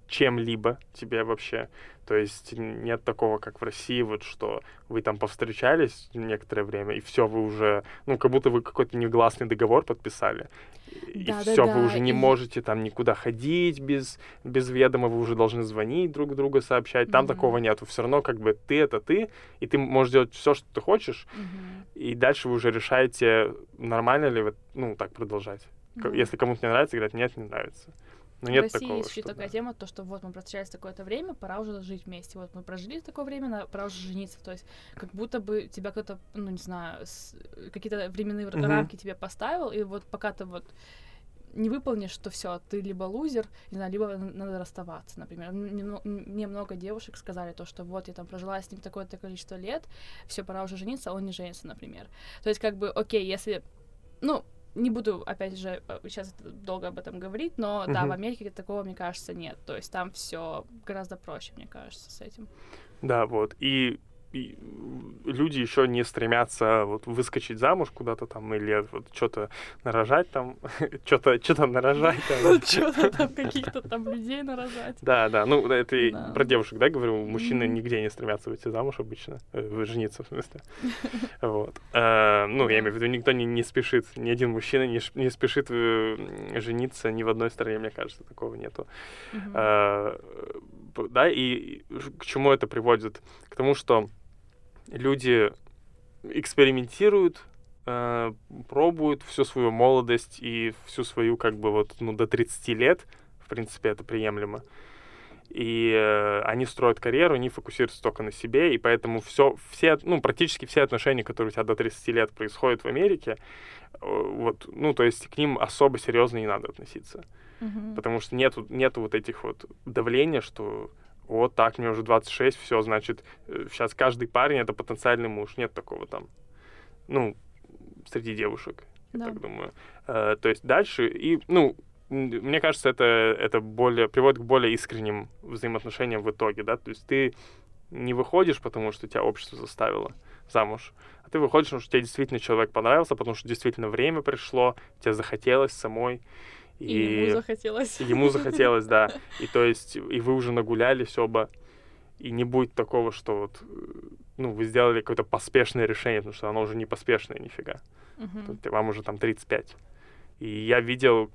чем-либо тебе вообще. То есть нет такого, как в России, вот что вы там повстречались некоторое время, и все, вы уже, ну, как будто вы какой-то негласный договор подписали. И Да-да-да, все, вы уже не и- можете там никуда ходить без, без ведома, вы уже должны звонить друг другу, сообщать. Там Мгм. такого нету. Все равно как бы ты это ты, и ты можешь делать все, что ты хочешь, Мгм. и дальше вы уже решаете, нормально ли вот, ну, так продолжать. Мгм. Если кому-то не нравится, говорят, нет, не нравится. В нет России такого, есть еще что такая да. тема, то, что вот мы встречались такое-то время, пора уже жить вместе. Вот мы прожили такое время, на- пора уже жениться. То есть как будто бы тебя кто-то, ну, не знаю, с- какие-то временные Мгм. рамки тебе поставил, и вот пока ты вот не выполнишь, то все, ты либо лузер, не знаю, либо надо расставаться, например. Мне, мно- мне много девушек сказали то, что вот я там прожила с ним такое-то количество лет, все, пора уже жениться, а он не женится, например. То есть как бы, окей, если, ну, не буду, опять же, сейчас долго об этом говорить, но да, Мгм. в Америке такого, мне кажется, нет. То есть там все гораздо проще, мне кажется, с этим. Да, вот. И люди еще не стремятся вот выскочить замуж куда-то там или вот что-то нарожать там, что-то что нарожать там. Что-то там каких-то там людей нарожать. Да, да, ну это и Да. про девушек, да, говорю, мужчины нигде не стремятся выйти замуж обычно, э, жениться в смысле. Вот. Э, Ну, я имею в виду, никто не, не спешит, ни один мужчина не, спешит э, жениться ни в одной стране, мне кажется, такого нету. П- Да, и к чему это приводит? К тому, что люди экспериментируют, э, пробуют всю свою молодость и всю свою, как бы, вот, ну, до 30 лет, в принципе, это приемлемо. И э, они строят карьеру, они фокусируются только на себе, и поэтому все, все, ну, практически все отношения, которые у тебя до 30 лет происходят в Америке, э, вот, ну, то есть к ним особо серьезно не надо относиться. Мгм. Потому что нету, нету вот этих вот давления, что вот так, мне уже 26, все, значит, сейчас каждый парень это потенциальный муж. Нет такого там. Ну, среди девушек, я Да. так думаю. Э, то есть дальше, и, ну, мне кажется, это, это более, приводит к более искренним взаимоотношениям в итоге, да, то есть ты не выходишь, потому что тебя общество заставило замуж, а ты выходишь, потому что тебе действительно человек понравился, потому что действительно время пришло, тебе захотелось самой, И ему захотелось. и ему захотелось, да. И то есть, и вы уже нагулялись оба, и не будет такого, что вот, э, ну, вы сделали какое-то поспешное решение, потому что оно уже не поспешное нифига. Тут Вам уже там 35. И я видел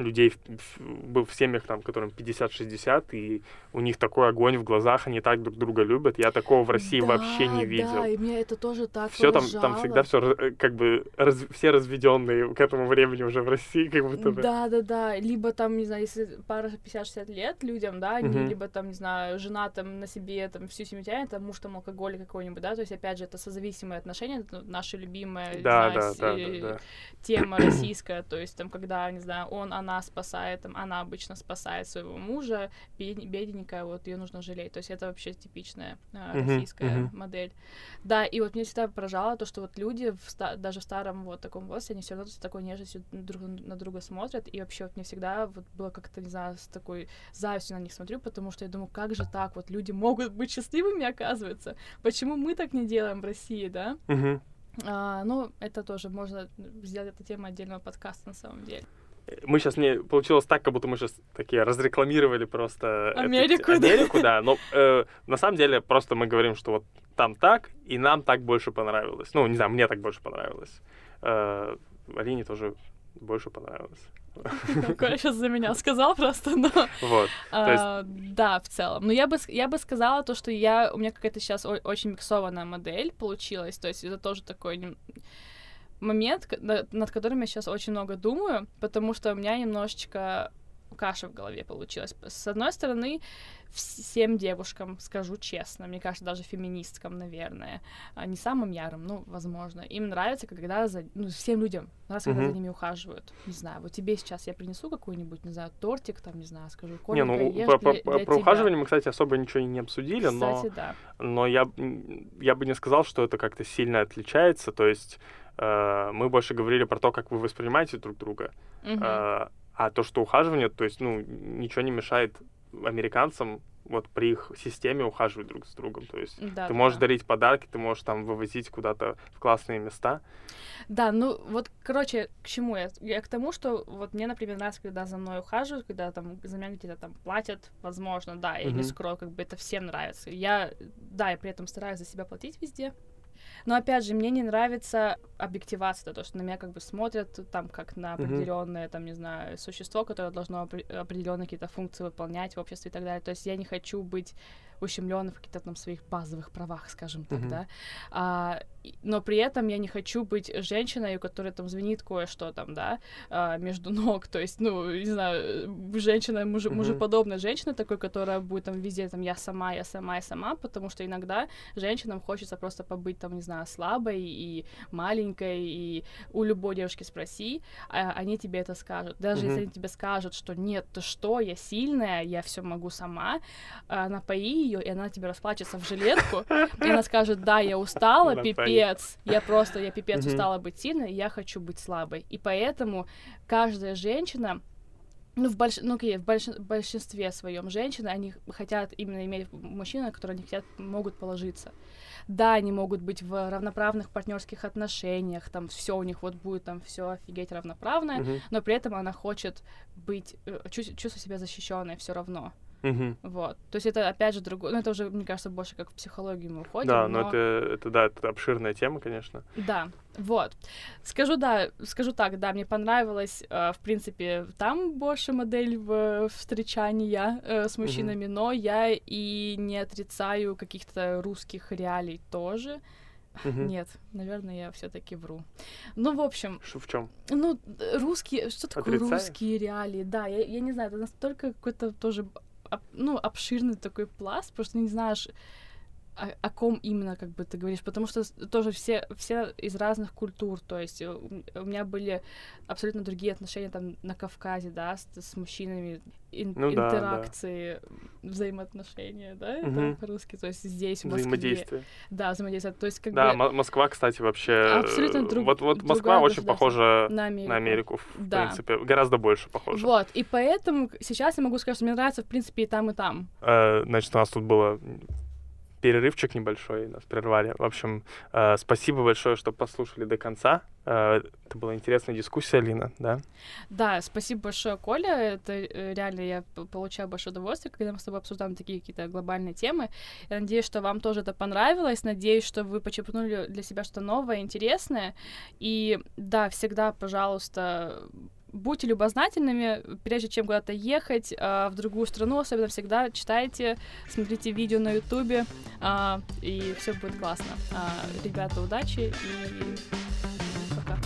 людей в, в, был в семьях, там, которым 50-60, и у них такой огонь в глазах, они так друг друга любят. Я такого в России да, вообще не видел. Да, и мне это тоже так Все там, там всегда все как бы раз, все разведенные к этому времени уже в России, как будто бы. Да, да, да. Либо там, не знаю, если пара 50-60 лет людям, да, они либо там, не знаю, жена там на себе там всю семью тянет, там муж там алкоголик какой-нибудь, да, то есть опять же это созависимые отношения, это наша любимая да, да, да, да, да. тема российская, то есть там когда, не знаю, он, она спасает, там, она обычно спасает своего мужа, бедненькая, вот ее нужно жалеть, то есть это вообще типичная э, российская uh-huh. модель. Да, и вот мне всегда поражало то, что вот люди в ста- даже в старом вот таком возрасте, они все равно с такой нежностью друг на друга смотрят, и вообще вот мне всегда вот было как-то, не знаю, с такой завистью на них смотрю, потому что я думаю, как же так, вот люди могут быть счастливыми, оказывается, почему мы так не делаем в России, да? Uh-huh. А, ну, это тоже можно сделать эту тему отдельного подкаста на самом деле. Мы сейчас не получилось так, как будто мы сейчас такие разрекламировали просто Америку, это, Америку, да. Но э, на самом деле просто мы говорим, что вот там так, и нам так больше понравилось. Ну, не знаю, мне так больше понравилось. Э, Арине тоже больше понравилось. Коля сейчас за меня сказал просто, но... Вот. А, да, в целом. Но я бы, я бы сказала то, что я... У меня какая-то сейчас очень миксованная модель получилась, то есть это тоже такой момент, над которым я сейчас очень много думаю, потому что у меня немножечко каша в голове получилась. С одной стороны, всем девушкам, скажу честно, мне кажется, даже феминисткам, наверное, а, не самым ярым, ну, возможно, им нравится, когда за, ну, всем людям нравится, когда mm-hmm. за ними ухаживают. Не знаю, вот тебе сейчас я принесу какой-нибудь, не знаю, тортик, там, не знаю, скажу, Не, ну, про, про, для, для про ухаживание мы, кстати, особо ничего не обсудили, кстати, но, да. но я, я бы не сказал, что это как-то сильно отличается, то есть э, мы больше говорили про то, как вы воспринимаете друг друга, mm-hmm. э, а то, что ухаживание, то есть, ну, ничего не мешает американцам вот при их системе ухаживать друг с другом. То есть да, ты можешь да. дарить подарки, ты можешь там вывозить куда-то в классные места. Да, ну вот, короче, к чему я? Я к тому, что вот мне, например, нравится, когда за мной ухаживают, когда там за меня где-то там платят, возможно, да, я mm-hmm. не скрою, как бы это всем нравится. Я, да, я при этом стараюсь за себя платить везде, но опять же, мне не нравится объективация, то, что на меня как бы смотрят там как на определенное, там, не знаю, существо, которое должно определенные какие-то функции выполнять в обществе и так далее. То есть я не хочу быть ущемлен в каких-то там своих базовых правах, скажем так, mm-hmm. да. А, но при этом я не хочу быть женщиной, у которой там звенит кое-что там, да, а, между ног, то есть, ну, не знаю, женщина, муж, mm-hmm. мужеподобная женщина такой, которая будет там везде там я сама, я сама, я сама, потому что иногда женщинам хочется просто побыть там, не знаю, слабой и маленькой, и у любой девушки спроси, а они тебе это скажут. Даже mm-hmm. если они тебе скажут, что нет, ты что, я сильная, я все могу сама, а, напои ее, и она тебе расплачется в жилетку, и она скажет, да, я устала, пипец, я просто, я пипец устала быть сильной, я хочу быть слабой. И поэтому каждая женщина ну, в, больш... ну, okay, в больш... большинстве своем женщины, они хотят именно иметь мужчину, на которого они хотят, могут положиться. Да, они могут быть в равноправных партнерских отношениях, там все у них вот будет там все офигеть равноправное, uh-huh. но при этом она хочет быть, э, чувствовать себя защищенной все равно. Угу. Вот. То есть это опять же другое. Ну, это уже, мне кажется, больше как в психологию мы уходим. Да, но, но это, это да, это обширная тема, конечно. Да, вот. Скажу, да, скажу так, да, мне понравилось, э, в принципе, там больше модель в встречания э, с мужчинами, угу. но я и не отрицаю каких-то русских реалий тоже. Угу. Нет, наверное, я все-таки вру. Ну, в общем. Что в чем? Ну, русские, что такое Отрицаешь? русские реалии? Да, я, я не знаю, это настолько какой-то тоже ну, обширный такой пласт, просто не знаешь, о, о ком именно, как бы ты говоришь, потому что тоже все, все из разных культур, то есть у, у меня были абсолютно другие отношения там на Кавказе, да, с, с мужчинами, ин, ну, интеракции, да, взаимоотношения, да, угу. это по-русски, то есть здесь, в Москве. Взаимодействие. Да, взаимодействие, то есть как да, бы... Да, Москва, кстати, вообще... Абсолютно друг, Вот, вот Москва очень похожа на Америку, на Америку в да. принципе, гораздо больше похожа. Вот, и поэтому сейчас я могу сказать, что мне нравится, в принципе, и там, и там. Э, значит, у нас тут было перерывчик небольшой, нас прервали. В общем, э, спасибо большое, что послушали до конца. Э, это была интересная дискуссия, Алина, да? Да, спасибо большое, Коля. Это э, реально я получаю большое удовольствие, когда мы с тобой обсуждаем такие какие-то глобальные темы. Я надеюсь, что вам тоже это понравилось. Надеюсь, что вы почерпнули для себя что-то новое, интересное. И да, всегда, пожалуйста, будьте любознательными, прежде чем куда-то ехать э, в другую страну, особенно всегда читайте, смотрите видео на ютубе, э, и все будет классно. Э, ребята, удачи и пока.